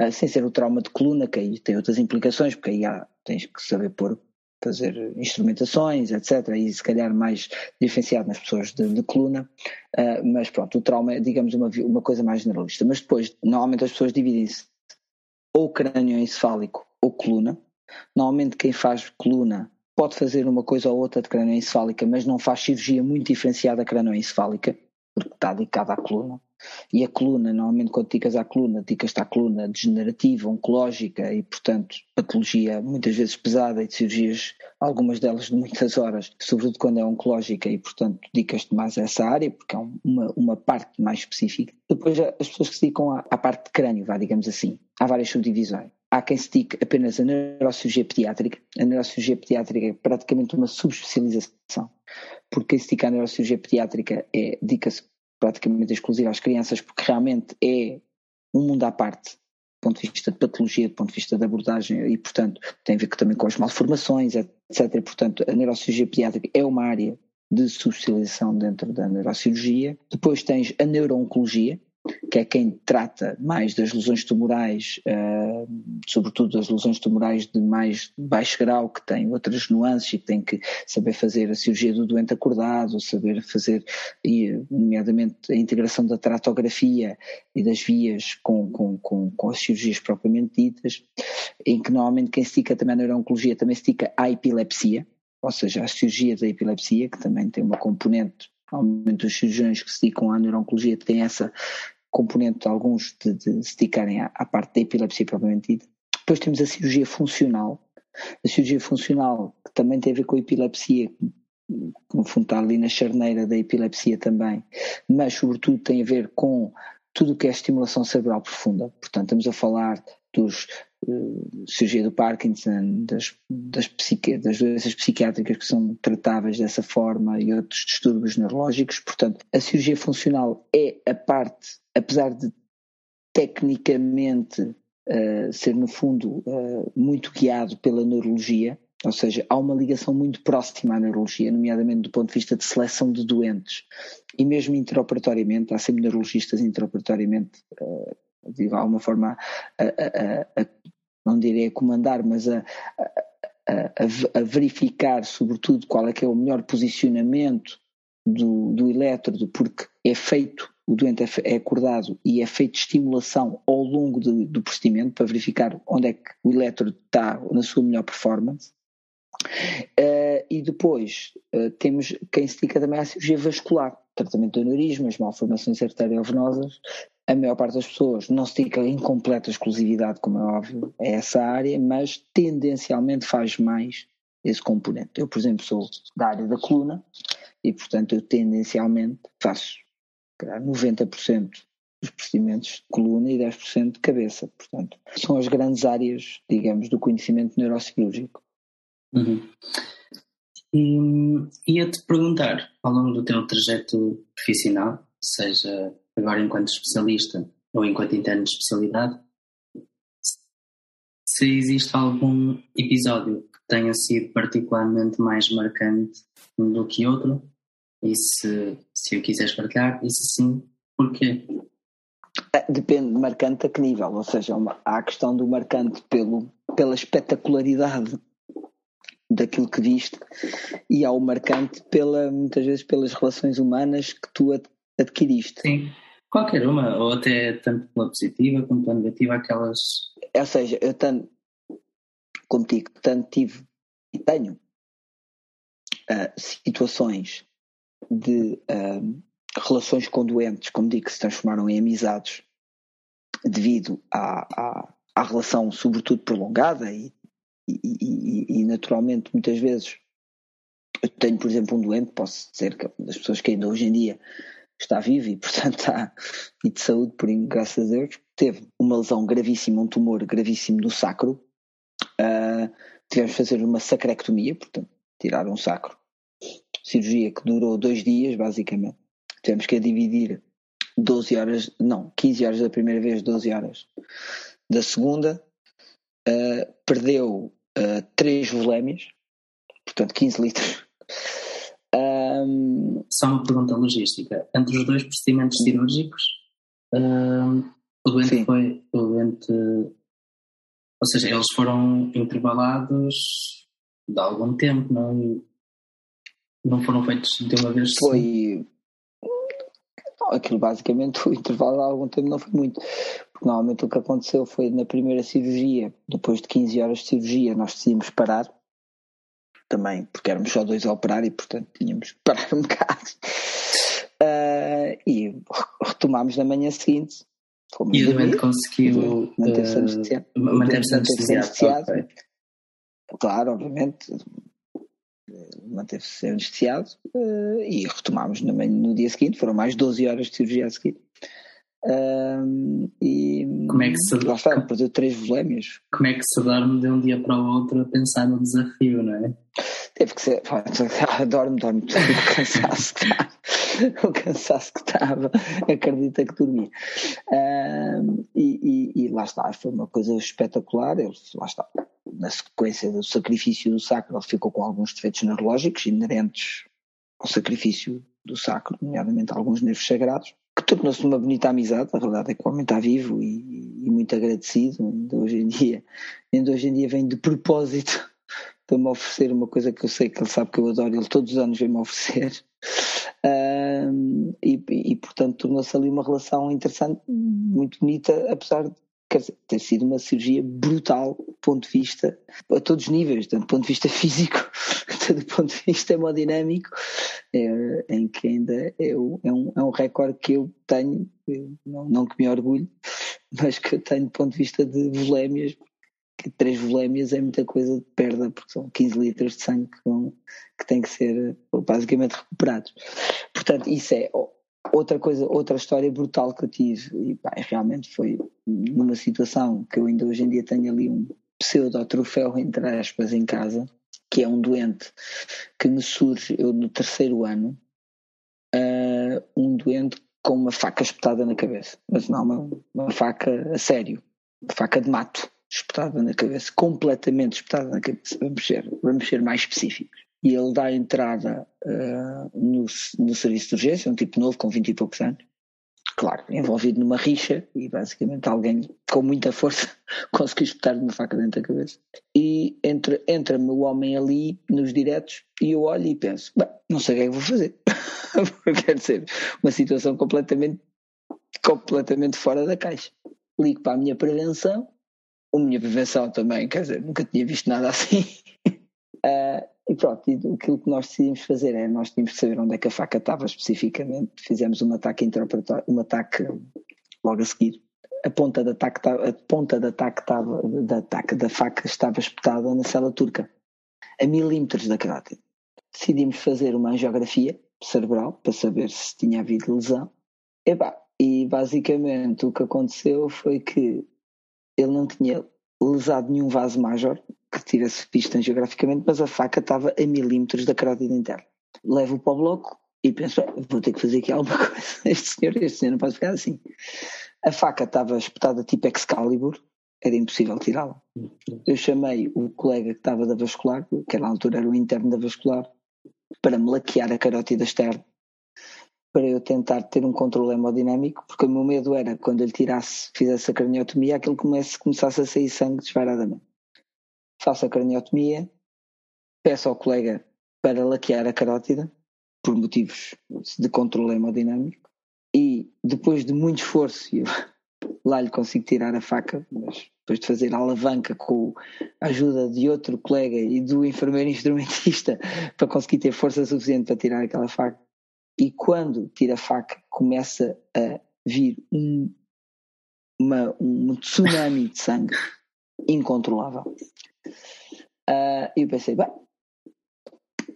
Uh, sem ser o trauma de coluna, que aí tem outras implicações, porque aí há, tens que saber pôr fazer instrumentações, etc. E se calhar mais diferenciado nas pessoas de, de coluna, uh, mas pronto, o trauma é, digamos, uma, uma coisa mais generalista. Mas depois, normalmente as pessoas dividem-se ou crânio encefálico ou coluna. Normalmente quem faz coluna pode fazer uma coisa ou outra de crânio encefálica, mas não faz cirurgia muito diferenciada crânio encefálica, porque está dedicada à coluna. E a coluna, normalmente quando dedicas à coluna, dedicas-te à coluna degenerativa, oncológica e, portanto, patologia muitas vezes pesada e de cirurgias, algumas delas de muitas horas, sobretudo quando é oncológica e, portanto, dedicas-te mais a essa área, porque é uma, uma parte mais específica. Depois, as pessoas que se dedicam à, à parte de crânio, vá, digamos assim, há várias subdivisões. Há quem se dedique apenas à neurocirurgia pediátrica. A neurocirurgia pediátrica é praticamente uma subespecialização, porque dedica à neurocirurgia pediátrica é, dedica-se praticamente exclusiva às crianças, porque realmente é um mundo à parte, do ponto de vista de patologia, do ponto de vista de abordagem, e portanto tem a ver também com as malformações, etc. Portanto, a neurocirurgia pediátrica é uma área de subespecialização dentro da neurocirurgia. Depois tens a neurooncologia, que é quem trata mais das lesões tumorais, uh, sobretudo das lesões tumorais de mais baixo grau, que têm outras nuances e que tem que saber fazer a cirurgia do doente acordado, saber fazer, e, nomeadamente, a integração da tratografia e das vias com, com, com, com as cirurgias propriamente ditas, em que normalmente quem se dedica também à neurooncologia também se dedica à epilepsia, ou seja, à cirurgia da epilepsia, que também tem uma componente Normalmente os cirurgiões que se dedicam à neurooncologia têm essa componente, alguns, de, de se dedicarem à, à, parte da epilepsia propriamente dita. Depois temos a cirurgia funcional. A cirurgia funcional, que também tem a ver com a epilepsia, no fundo está ali na charneira da epilepsia também, mas sobretudo tem a ver com tudo o que é estimulação cerebral profunda. Portanto, estamos a falar dos uh, cirurgia do Parkinson, das, das, das doenças psiquiátricas que são tratáveis dessa forma e outros distúrbios neurológicos. Portanto, a cirurgia funcional é a parte, apesar de tecnicamente uh, ser no fundo uh, muito guiado pela neurologia, ou seja, há uma ligação muito próxima à neurologia, nomeadamente do ponto de vista de seleção de doentes. E mesmo interoperatoriamente, há sempre neurologistas interoperatoriamente uh, de alguma forma, a, a, a, não direi a comandar, mas a, a, verificar, sobretudo, qual é que é o melhor posicionamento do, do elétrodo, porque é feito, o doente é, é acordado e é feito estimulação ao longo do, procedimento para verificar onde é que o elétrodo está na sua melhor performance. Uh, e depois uh, temos quem se dedica também à cirurgia vascular, tratamento de aneurismas, malformações arteriovenosas a maior parte das pessoas não se dedica em completa exclusividade, como é óbvio, a essa área, mas tendencialmente faz mais esse componente. Eu, por exemplo, sou da área da coluna e, portanto, eu tendencialmente faço 90% dos procedimentos de coluna e 10% de cabeça. Portanto, são as grandes áreas, digamos, do conhecimento neurocirúrgico. Uhum. E ia-te perguntar, ao longo do teu trajeto profissional, seja agora enquanto especialista ou enquanto interno de especialidade, se existe algum episódio que tenha sido particularmente mais marcante do que outro e se, se o quiseres partilhar, e se sim, porquê? É, depende, marcante a que nível, ou seja, há a questão do marcante pelo, pela espetacularidade daquilo que viste e há o marcante pela, muitas vezes pelas relações humanas que tu adquiriste. Sim. Qualquer uma, ou até tanto pela positiva como pela negativa, aquelas. Ou seja, eu tanto, como digo, tanto tive e tenho uh, situações de uh, relações com doentes, como digo, que se transformaram em amizades devido à, à, à relação, sobretudo prolongada e, e, e, e, naturalmente, muitas vezes. Eu tenho, por exemplo, um doente, posso dizer que das pessoas que ainda hoje em dia está vivo e, portanto, está e de saúde, por graças a Deus. Teve uma lesão gravíssima, um tumor gravíssimo no sacro. Uh, tivemos de fazer uma sacrectomia, portanto, tirar um sacro. Cirurgia que durou dois dias, basicamente. Tivemos que dividir 12 horas, não, 15 horas da primeira vez, 12 horas da segunda. Uh, perdeu uh, 3 volémias, portanto 15 litros. Um... Só uma pergunta logística. Entre os dois procedimentos cirúrgicos, uh, o doente Sim. foi. O doente, ou seja, eles foram intervalados de algum tempo, não, não foram feitos de uma vez Foi. Não, aquilo basicamente o intervalo de algum tempo não foi muito. Porque normalmente o que aconteceu foi na primeira cirurgia, depois de 15 horas de cirurgia, nós decidimos parar. Também, porque éramos só dois a operar e, portanto, tínhamos que parar um bocado. Uh, e retomámos na manhã seguinte. E o doente conseguiu manter-se uh, anestesiado. Manter-se anestesiado. Claro, obviamente, manteve-se anestesiado uh, e retomámos no, no dia seguinte, foram mais 12 horas de cirurgia a seguir. Uh, e como é que se lá está, perdeu três volémias. Como é que se dorme de um dia para o outro a pensar no desafio, não é? Teve que ser, dorme, dorme, o cansaço que estava, o cansaço que estava, acredita que dormia. Uh, e, e, e, lá está, foi uma coisa espetacular, ele, lá está, na sequência do sacrifício do sacro, ele ficou com alguns defeitos neurológicos inerentes ao sacrifício do sacro, nomeadamente alguns nervos sagrados, que tornou-se uma bonita amizade. A verdade é que o homem está vivo e, e muito agradecido. Ainda hoje em dia, ainda hoje em dia vem de propósito para me oferecer uma coisa que eu sei que ele sabe que eu adoro. Ele todos os anos vem-me oferecer. E, e, portanto tornou-se ali uma relação interessante, muito bonita, apesar de quer dizer, ter sido uma cirurgia brutal do ponto de vista, a todos os níveis, tanto do ponto de vista físico, tanto do ponto de vista hemodinâmico, é, em que ainda é, um, é um recorde que eu tenho, não, não que me orgulho, mas que eu tenho do ponto de vista de volémias, que três volémias é muita coisa de perda, porque são 15 litros de sangue que, vão, que têm que ser basicamente recuperados. Portanto, isso é outra coisa, outra história brutal que eu tive, e pá, realmente foi numa situação que eu ainda hoje em dia tenho ali um pseudo-troféu, entre aspas, em casa, que é um doente que me surge, eu no terceiro ano, uh, um doente com uma faca espetada na cabeça, mas não uma, uma faca a sério, uma faca de mato espetada na cabeça, completamente espetada na cabeça, vamos ser, vamos ser mais específicos e ele dá entrada uh, no, no serviço de urgência, um tipo novo com 20 e poucos anos, claro, envolvido numa rixa e basicamente alguém com muita força conseguiu espetar-lhe uma faca dentro da cabeça. E entra-me entra o homem ali nos diretos e eu olho e penso, não sei o que é que vou fazer. Quer dizer, uma situação completamente, completamente fora da caixa. Ligo para a minha prevenção, a minha prevenção também, quer dizer, nunca tinha visto nada assim. Uh, e pronto, e aquilo que nós decidimos fazer é, nós tínhamos que saber onde é que a faca estava especificamente, fizemos um ataque interpretatório, um ataque logo a seguir. A ponta da ataque, a ponta da ataque, estava, da, ataque da faca estava espetada na cela turca, a milímetros da caráter. Decidimos fazer uma angiografia cerebral para saber se tinha havido lesão. E, pá, e basicamente o que aconteceu foi que ele não tinha lesado nenhum vaso major, que tivesse visto geograficamente, mas a faca estava a milímetros da carótida interna. Levo para o bloco e penso, vou ter que fazer aqui alguma coisa. Este senhor, este senhor não pode ficar assim. A faca estava espetada tipo Excalibur, era impossível tirá-la. Eu chamei o colega que estava da vascular, que na altura era o interno da vascular, para me laquear a carótida externa, para eu tentar ter um controle hemodinâmico, porque o meu medo era quando ele tirasse, fizesse a craniotomia, aquilo começasse a sair sangue disparadamente faço a craniotomia, peço ao colega para laquear a carótida, por motivos de controle hemodinâmico, e depois de muito esforço, eu lá lhe consigo tirar a faca, mas depois de fazer a alavanca com a ajuda de outro colega e do enfermeiro instrumentista para conseguir ter força suficiente para tirar aquela faca. E quando tira a faca, começa a vir um, uma, um tsunami de sangue incontrolável. Uh, e eu pensei, bem,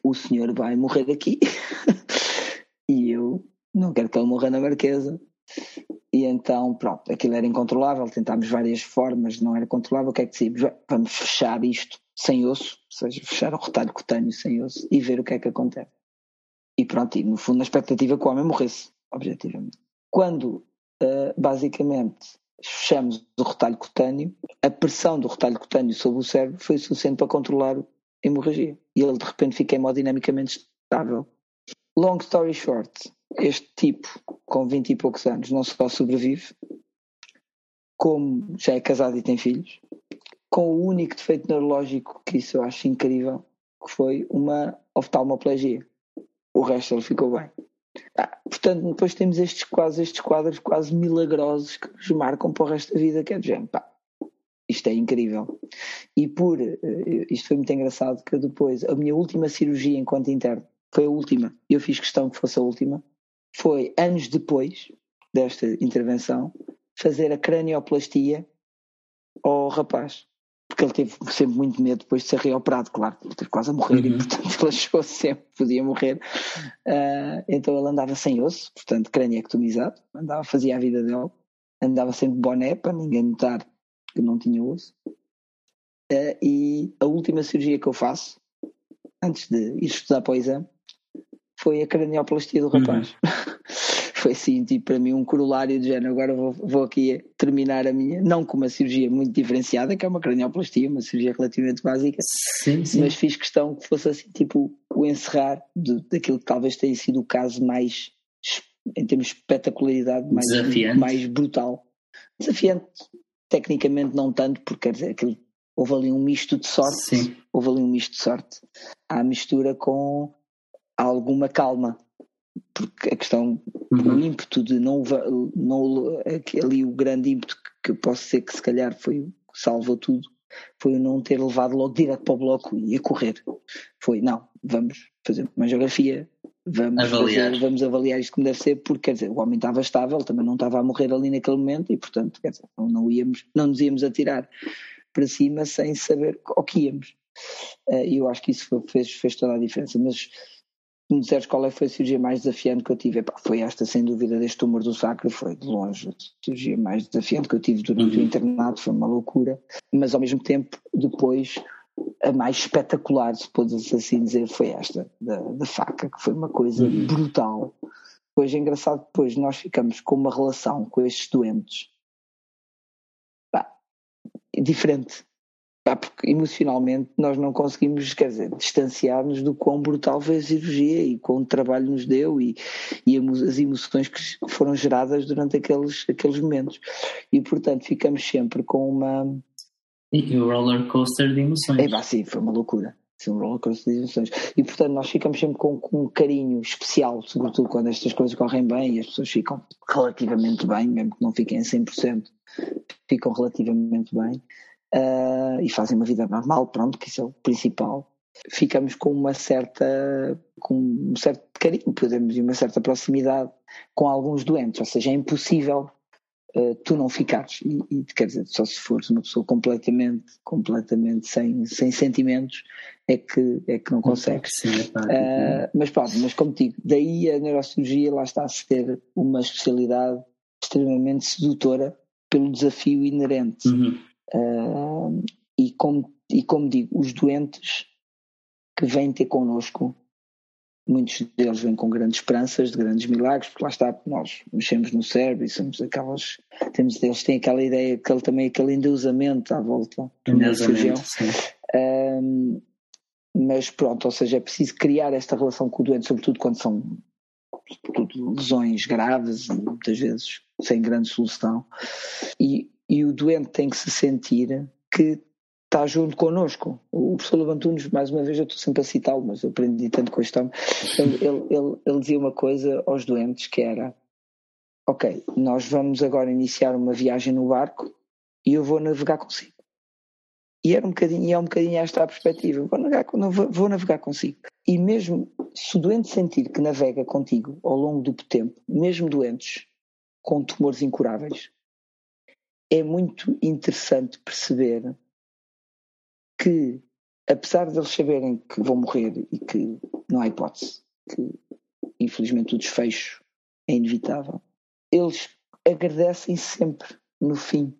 o senhor vai morrer daqui e eu não quero que ele morra na Marquesa. E então, pronto, aquilo era incontrolável, tentámos várias formas, não era controlável. O que é que decidimos? Vamos fechar isto sem osso, ou seja, fechar o retalho cutâneo sem osso e ver o que é que acontece. e pronto, e no fundo na expectativa que o homem morresse, objetivamente. Quando, uh, basicamente, fechamos o retalho cutâneo, a pressão do retalho cutâneo sobre o cérebro foi suficiente para controlar a hemorragia. E ele de repente fica hemodinamicamente estável. Long story short, este tipo, com 20 e poucos anos, não só sobrevive, como já é casado e tem filhos, com o único defeito neurológico que isso eu acho incrível, que foi uma oftalmoplegia. O resto ele ficou bem. Ah, portanto, depois temos estes quase estes quadros quase milagrosos que nos marcam para o resto da vida, que é género, pá, isto é incrível. E por eh, isto foi muito engraçado que depois a minha última cirurgia enquanto interno foi a última, eu fiz questão que fosse a última, foi anos depois desta intervenção fazer a cranioplastia ao rapaz porque ele teve sempre muito medo depois de ser reoperado, claro, ele teve quase a morrer uhum. e portanto ele achou sempre que podia morrer. Uh, então ele andava sem osso, portanto craniectomizado, andava, fazia a vida dele, andava sempre boné para ninguém notar que não tinha osso. Uh, e a última cirurgia que eu faço, antes de ir estudar para o exame, foi a cranioplastia do rapaz. Uhum. foi assim, tipo, para mim um corolário de género. Agora vou, vou aqui terminar a minha, não com uma cirurgia muito diferenciada, que é uma cranioplastia, uma cirurgia relativamente básica, sim, sim. mas fiz questão que fosse assim, tipo, o encerrar de, daquilo que talvez tenha sido o caso mais, em termos de espetacularidade, mais, mais brutal. Desafiante, tecnicamente não tanto, porque quer dizer, aquilo, houve ali um misto de sorte, sim. houve ali um misto de sorte, à mistura com alguma calma porque a questão, uhum. o ímpeto de não, não ali o grande ímpeto que, que posso ser que se calhar foi salvou tudo, foi não ter levado logo direto para o bloco e a correr. Foi, não, vamos fazer uma geografia, vamos avaliar. Fazer, vamos avaliar isto como deve ser, porque quer dizer, o homem estava estável, também não estava a morrer ali naquele momento e portanto, quer dizer, não, não íamos, não nos íamos atirar para cima sem saber o que íamos. Eh, e eu acho que isso foi, fez, fez toda a diferença, mas me disseres qual é foi a cirurgia mais desafiante que eu tive, Epá, foi esta sem dúvida deste tumor do sacro, foi de longe a cirurgia mais desafiante que eu tive durante uhum. o internato, foi uma loucura, mas ao mesmo tempo depois a mais espetacular, se podes assim dizer, foi esta da, da faca, que foi uma coisa uhum. brutal. Pois é engraçado, depois nós ficamos com uma relação com estes doentes Pá, diferente Pá, porque emocionalmente nós não conseguimos, quer dizer, distanciar-nos do quão brutal foi a cirurgia e quão trabalho nos deu e, e as emoções que foram geradas durante aqueles, aqueles momentos. E portanto ficamos sempre com uma. E o roller coaster de emoções. É, pá, sim, foi uma loucura. Sim, um roller coaster de emoções. E portanto nós ficamos sempre com, com um carinho especial, sobretudo quando estas coisas correm bem e as pessoas ficam relativamente bem, mesmo que não fiquem a 100%, ficam relativamente bem uh, e fazem uma vida normal, pronto, que isso é o principal. Ficamos com uma certa, com um certo carinho, podemos e uma certa proximidade com alguns doentes, ou seja, é impossível uh, tu não ficares e, e, quer dizer, só se fores uma pessoa completamente, completamente sem, sem sentimentos é que, é que não consegues. uh, mas pronto, mas como digo, daí a neurocirurgia lá está a ter uma especialidade extremamente sedutora pelo desafio inerente. Uhum. Uh, e, como, e como digo, os doentes que vêm ter connosco, muitos deles vêm com grandes esperanças de grandes milagres, porque lá está, nós mexemos no cérebro e somos aquelas, temos, eles têm aquela ideia, aquele, também aquele endeusamento à volta do cirurgião. Uh, mas pronto, ou seja, é preciso criar esta relação com o doente, sobretudo quando são sobretudo, lesões graves muitas vezes sem grande solução. E e o doente tem que se sentir que está junto connosco. O professor Levantunes, mais uma vez, eu estou sempre a citá-lo, mas eu aprendi tanto com este homem, ele, ele, ele, ele dizia uma coisa aos doentes que era ok, nós vamos agora iniciar uma viagem no barco e eu vou navegar consigo. E era um bocadinho, é um bocadinho esta a perspectiva. Vou navegar, vou navegar consigo. E mesmo se o doente sentir que navega contigo ao longo do tempo, mesmo doentes com tumores incuráveis, é muito interessante perceber que, apesar de eles saberem que vão morrer e que não há hipótese, que infelizmente o desfecho é inevitável, eles agradecem sempre no fim.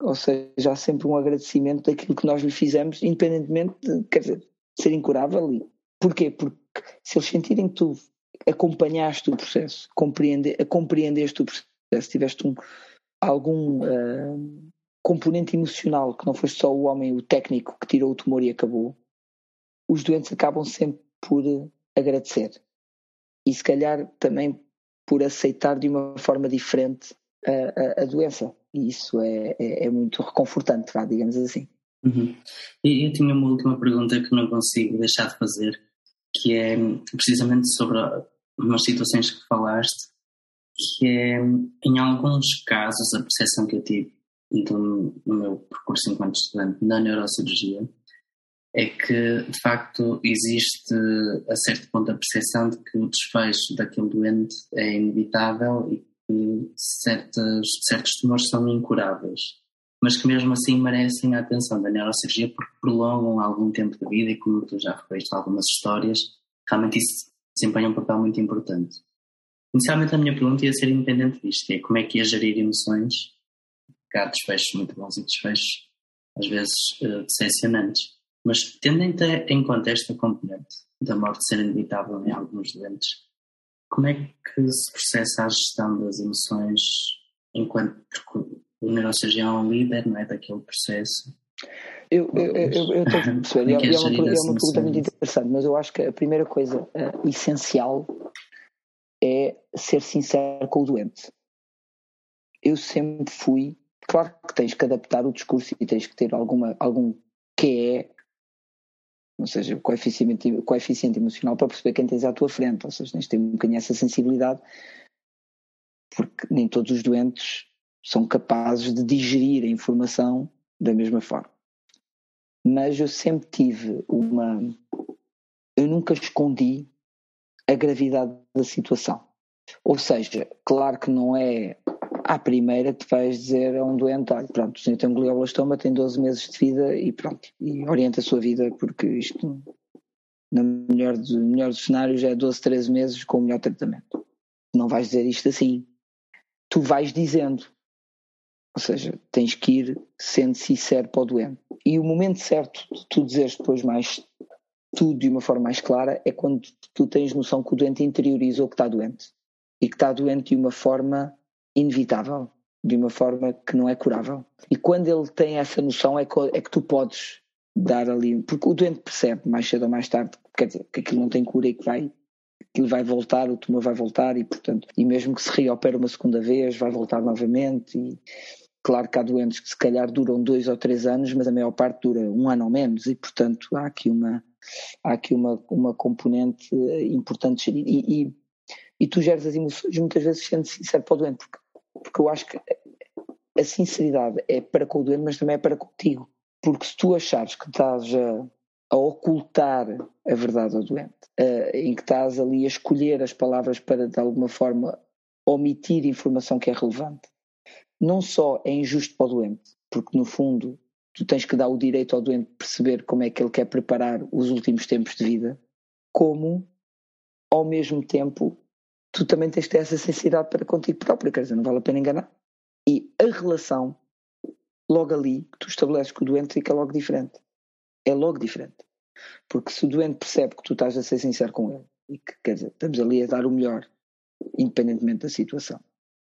Ou seja, há sempre um agradecimento daquilo que nós lhe fizemos, independentemente de, quer dizer, ser incurável. Porquê? Porque se eles sentirem que tu acompanhaste o processo, compreende, compreendeste o processo, tiveste um, algum uh, componente emocional que não foi só o homem, o técnico que tirou o tumor e acabou, os doentes acabam sempre por agradecer. E se calhar também por aceitar de uma forma diferente a, a, a doença. E isso é, é, é muito reconfortante, vá, digamos assim. Uhum. E eu tinha uma última pergunta que não consigo deixar de fazer, que é precisamente sobre umas situações que falaste, que é, em alguns casos, a percepção que eu tive do, no meu percurso enquanto estudante na neurocirurgia é que, de facto, existe a certo ponto a percepção de que o desfecho daquele doente é inevitável e que certos, certos tumores são incuráveis, mas que mesmo assim merecem a atenção da neurocirurgia porque prolongam algum tempo de vida e, como tu já referiste algumas histórias, realmente isso desempenha um papel muito importante. Inicialmente a minha pergunta ia ser independente disto, é como é que ia gerir emoções, que há desfechos muito bons e desfechos às vezes uh, decepcionantes. Mas tendo em conta esta componente da morte ser inevitável em alguns doentes, como é que se processa a gestão das emoções enquanto o neurocirurgião é um líder não é, daquele processo? Eu, eu, eu, eu estou a perceber, é, é, uma, é uma pergunta muito interessante, mas eu acho que a primeira coisa uh, essencial é ser sincero com o doente. Eu sempre fui, claro que tens que adaptar o discurso e tens que ter alguma, algum que é ou seja, coeficiente, coeficiente emocional para perceber quem tens à tua frente, ou seja, tens de ter um bocadinho essa sensibilidade, porque nem todos os doentes são capazes de digerir a informação da mesma forma. Mas eu sempre tive uma. Eu nunca escondi a gravidade da situação. Ou seja, claro que não é à primeira tu vais dizer a um doente, olha, pronto, o senhor tem um glioblastoma, tem 12 meses de vida e pronto, e orienta a sua vida porque isto, no melhor, do, melhor dos cenários, é 12, 13 meses com o melhor tratamento. Não vais dizer isto assim. Tu vais dizendo. Ou seja, tens que ir sendo sincero para o doente. E o momento certo de tu dizeres depois mais tudo de uma forma mais clara é quando tu tens noção que o doente interiorizou que está doente. E que está doente de uma forma inevitável, de uma forma que não é curável. E quando ele tem essa noção é que, é que tu podes dar ali, porque o doente percebe mais cedo ou mais tarde, quer dizer, que aquilo não tem cura e que vai aquilo vai voltar, o tumor vai voltar e portanto, e mesmo que se reopere uma segunda vez, vai voltar novamente e claro que há doentes que se calhar duram dois ou três anos, mas a maior parte dura um ano ou menos e portanto há aqui uma há aqui uma, uma componente importante e, e, e tu geres as emoções muitas vezes sendo sincero para o doente, porque porque eu acho que a sinceridade é para com o doente, mas também é para contigo. Porque se tu achares que estás a, a ocultar a verdade ao doente, uh, em que estás ali a escolher as palavras para de alguma forma omitir informação que é relevante, não só é injusto para o doente, porque no fundo tu tens que dar o direito ao doente de perceber como é que ele quer preparar os últimos tempos de vida, como ao mesmo tempo tu também tens de ter essa sensibilidade para contigo próprio, quer dizer, não vale a pena enganar. E a relação, logo ali, que tu estabeleces com o doente, fica logo diferente. É logo diferente. Porque se o doente percebe que tu estás a ser sincero com ele, e que, quer dizer, estamos ali a dar o melhor, independentemente da situação.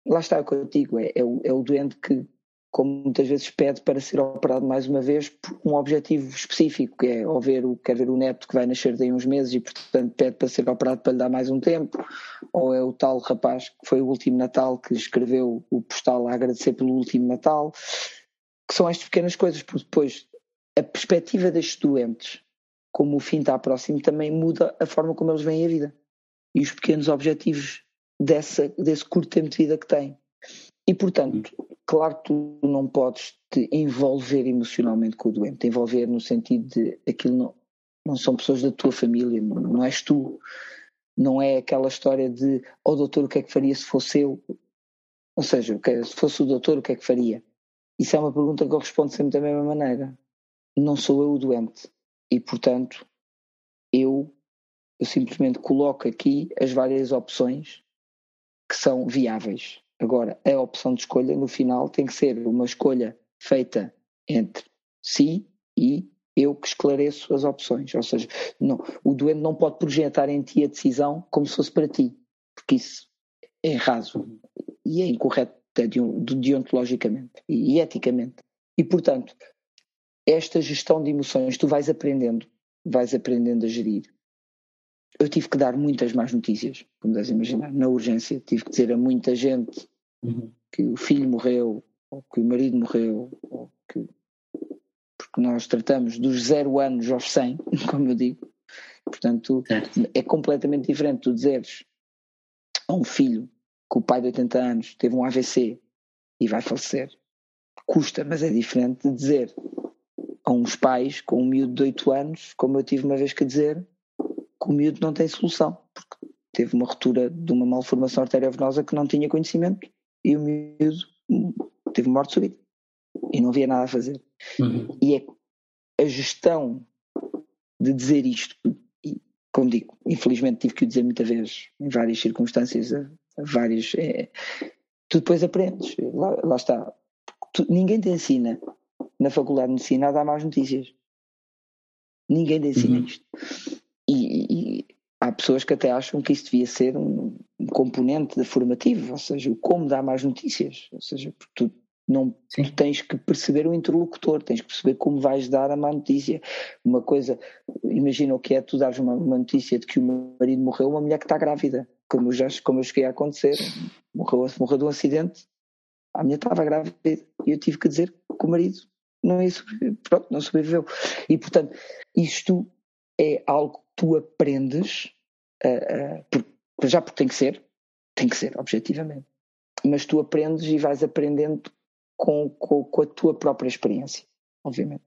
Lá está o que eu digo, é, é, o, é o doente que, como muitas vezes pede para ser operado mais uma vez por um objetivo específico, que é ou ver o, quer ver o neto que vai nascer daí uns meses e portanto pede para ser operado para lhe dar mais um tempo, ou é o tal rapaz que foi o último Natal que escreveu o postal a agradecer pelo último Natal, que são estas pequenas coisas, porque depois a perspectiva destes doentes, como o fim está próximo, também muda a forma como eles veem a vida e os pequenos objetivos dessa, desse curto tempo de vida que têm. E portanto, claro que tu não podes te envolver emocionalmente com o doente, te envolver no sentido de aquilo não, não são pessoas da tua família, não, não és tu, não é aquela história de oh doutor, o que é que faria se fosse eu? Ou seja, se fosse o doutor, o que é que faria? Isso é uma pergunta que eu respondo sempre da mesma maneira. Não sou eu o doente. E, portanto, eu, eu simplesmente coloco aqui as várias opções que são viáveis. Agora, a opção de escolha no final tem que ser uma escolha feita entre si e eu que esclareço as opções. Ou seja, não, o doente não pode projetar em ti a decisão como se fosse para ti, porque isso é errado e é incorreto deontologicamente e eticamente. E, portanto, esta gestão de emoções tu vais aprendendo, vais aprendendo a gerir. Eu tive que dar muitas más notícias, como deves imaginar, na urgência. Tive que dizer a muita gente uhum. que o filho morreu, ou que o marido morreu, ou que. Porque nós tratamos dos zero anos aos 100, como eu digo. Portanto, é completamente diferente tu dizeres a um filho que o pai de 80 anos teve um AVC e vai falecer. Custa, mas é diferente de dizer a uns pais com um miúdo de 8 anos, como eu tive uma vez que dizer, que o miúdo não tem solução, porque teve uma ruptura de uma malformação arteriovenosa que não tinha conhecimento e o miúdo teve morte súbita e não havia nada a fazer. Uhum. E é a gestão de dizer isto, e, como digo, infelizmente tive que o dizer muitas vezes, em várias circunstâncias, a, a vários. É, tu depois aprendes, lá, lá está. Tu, ninguém te ensina na faculdade de medicina a dar más notícias. Ninguém te ensina uhum. isto. E, e, há pessoas que até acham que isso devia ser um, um componente da formativo, ou seja, o como dar mais notícias. Ou seja, tu não tu tens que perceber o interlocutor, tens que perceber como vais dar a má notícia. Uma coisa, imagina o que é tu dares uma, uma notícia de que o marido morreu, uma mulher que está grávida, como já como eu cheguei a acontecer, morreu, morreu de um acidente, a mulher estava grávida e eu tive que dizer que o marido não ia sobreviver, pronto, não sobreviveu. E portanto, isto é algo que tu aprendes, uh, uh, por, já porque tem que ser, tem que ser, objetivamente. Mas tu aprendes e vais aprendendo com, com, com a tua própria experiência, obviamente.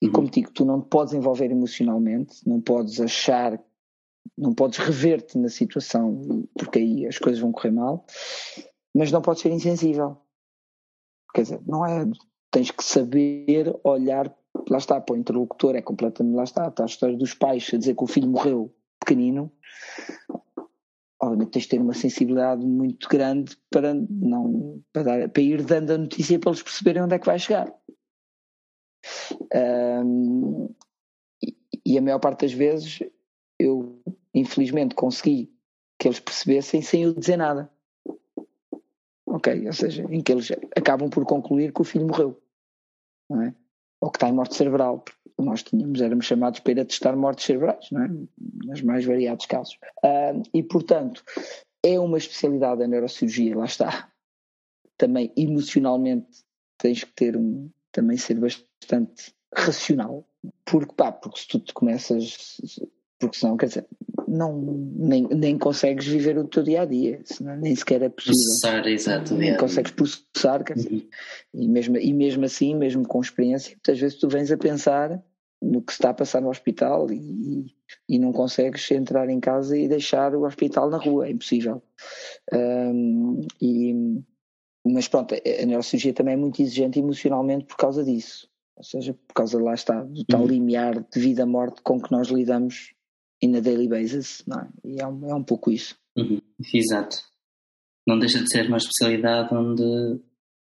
E uhum. como digo, tu não te podes envolver emocionalmente, não podes achar, não podes rever-te na situação, porque aí as coisas vão correr mal, mas não podes ser insensível. Quer dizer, não é. Tens que saber olhar, lá está, para o interlocutor, é completamente, lá está, está a história dos pais a dizer que o filho morreu pequenino, obviamente tens de ter uma sensibilidade muito grande para não para, dar, para ir dando a notícia para eles perceberem onde é que vai chegar. Um, e, e, a maior parte das vezes eu infelizmente consegui que eles percebessem sem eu dizer nada. Ok, ou seja, em que eles acabam por concluir que o filho morreu, não é? Ou que está em morte cerebral, nós tínhamos, éramos chamados para ir a testar mortes cerebrais, não é? nos mais variados casos. Uh, e, portanto, é uma especialidade da neurocirurgia, lá está. Também emocionalmente tens que ter um, também ser bastante racional, porque pá, porque se tu te começas, porque senão, quer dizer, não, nem, nem consegues viver o teu dia a dia, senão nem sequer é possível. Processar, exato. Nem consegues processar, quer dizer, uhum. e, mesmo, e mesmo assim, mesmo com experiência, muitas vezes tu vens a pensar no que se está a passar no hospital e, e não consegues entrar em casa e deixar o hospital na rua, é impossível. Um, e, mas pronto, a neurocirurgia também é muito exigente emocionalmente por causa disso. Ou seja, por causa, lá está, do tal uhum. limiar de vida-morte com que nós lidamos in a daily basis, não é? E é um, é um pouco isso. Uhum. Exato. Não deixa de ser uma especialidade onde,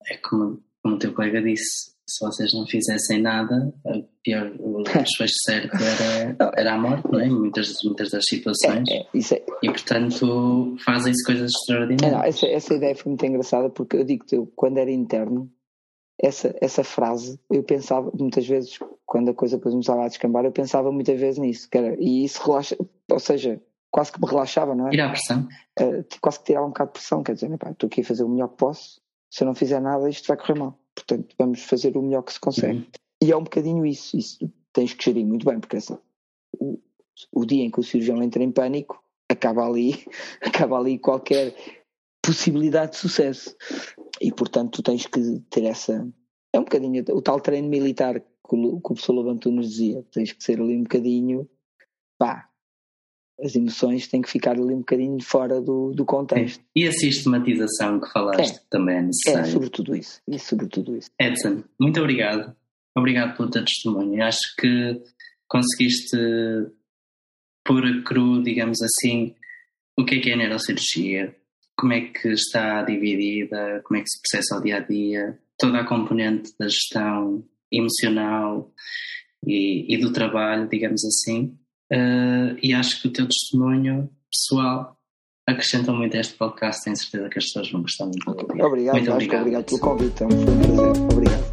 é como, como o teu colega disse, se vocês não fizessem nada, o pior, o desfecho certo era, era a morte, não é? Muitas, muitas das situações. É, é, é. E portanto fazem-se coisas extraordinárias. Não, essa, essa ideia foi muito engraçada porque eu digo-te, quando era interno, essa, essa frase, eu pensava muitas vezes, quando a coisa depois começava a descambar, eu pensava muitas vezes nisso, era, e isso relaxa, ou seja, quase que me relaxava, não é? Tirar a pressão. Uh, quase que tirava um bocado de pressão, quer dizer, estou aqui a fazer o melhor que posso, se eu não fizer nada isto vai correr mal. Portanto, vamos fazer o melhor que se consegue. Uhum. E é um bocadinho isso. Isso tens que gerir muito bem, porque assim, o, o dia em que o cirurgião entra em pânico, acaba ali, acaba ali qualquer possibilidade de sucesso. E portanto tu tens que ter essa. É um bocadinho o tal treino militar que o, que o professor Labantu nos dizia. Tens que ser ali um bocadinho. Pá, as emoções têm que ficar ali um bocadinho fora do, do contexto. E a sistematização que falaste é, também é necessária. É, sobretudo isso. E sobretudo isso. Edson, muito obrigado. Obrigado pelo teu testemunho. Acho que conseguiste pôr a cru, digamos assim, o que é que é a neurocirurgia, como é que está dividida, como é que se processa ao dia a dia, toda a componente da gestão emocional e, e do trabalho, digamos assim. Uh, e acho que o teu testemunho pessoal acrescenta muito a este podcast. Tenho certeza que as pessoas vão gostar muito. Obrigado, muito obrigado. obrigado pelo convite. É um prazer. Obrigado.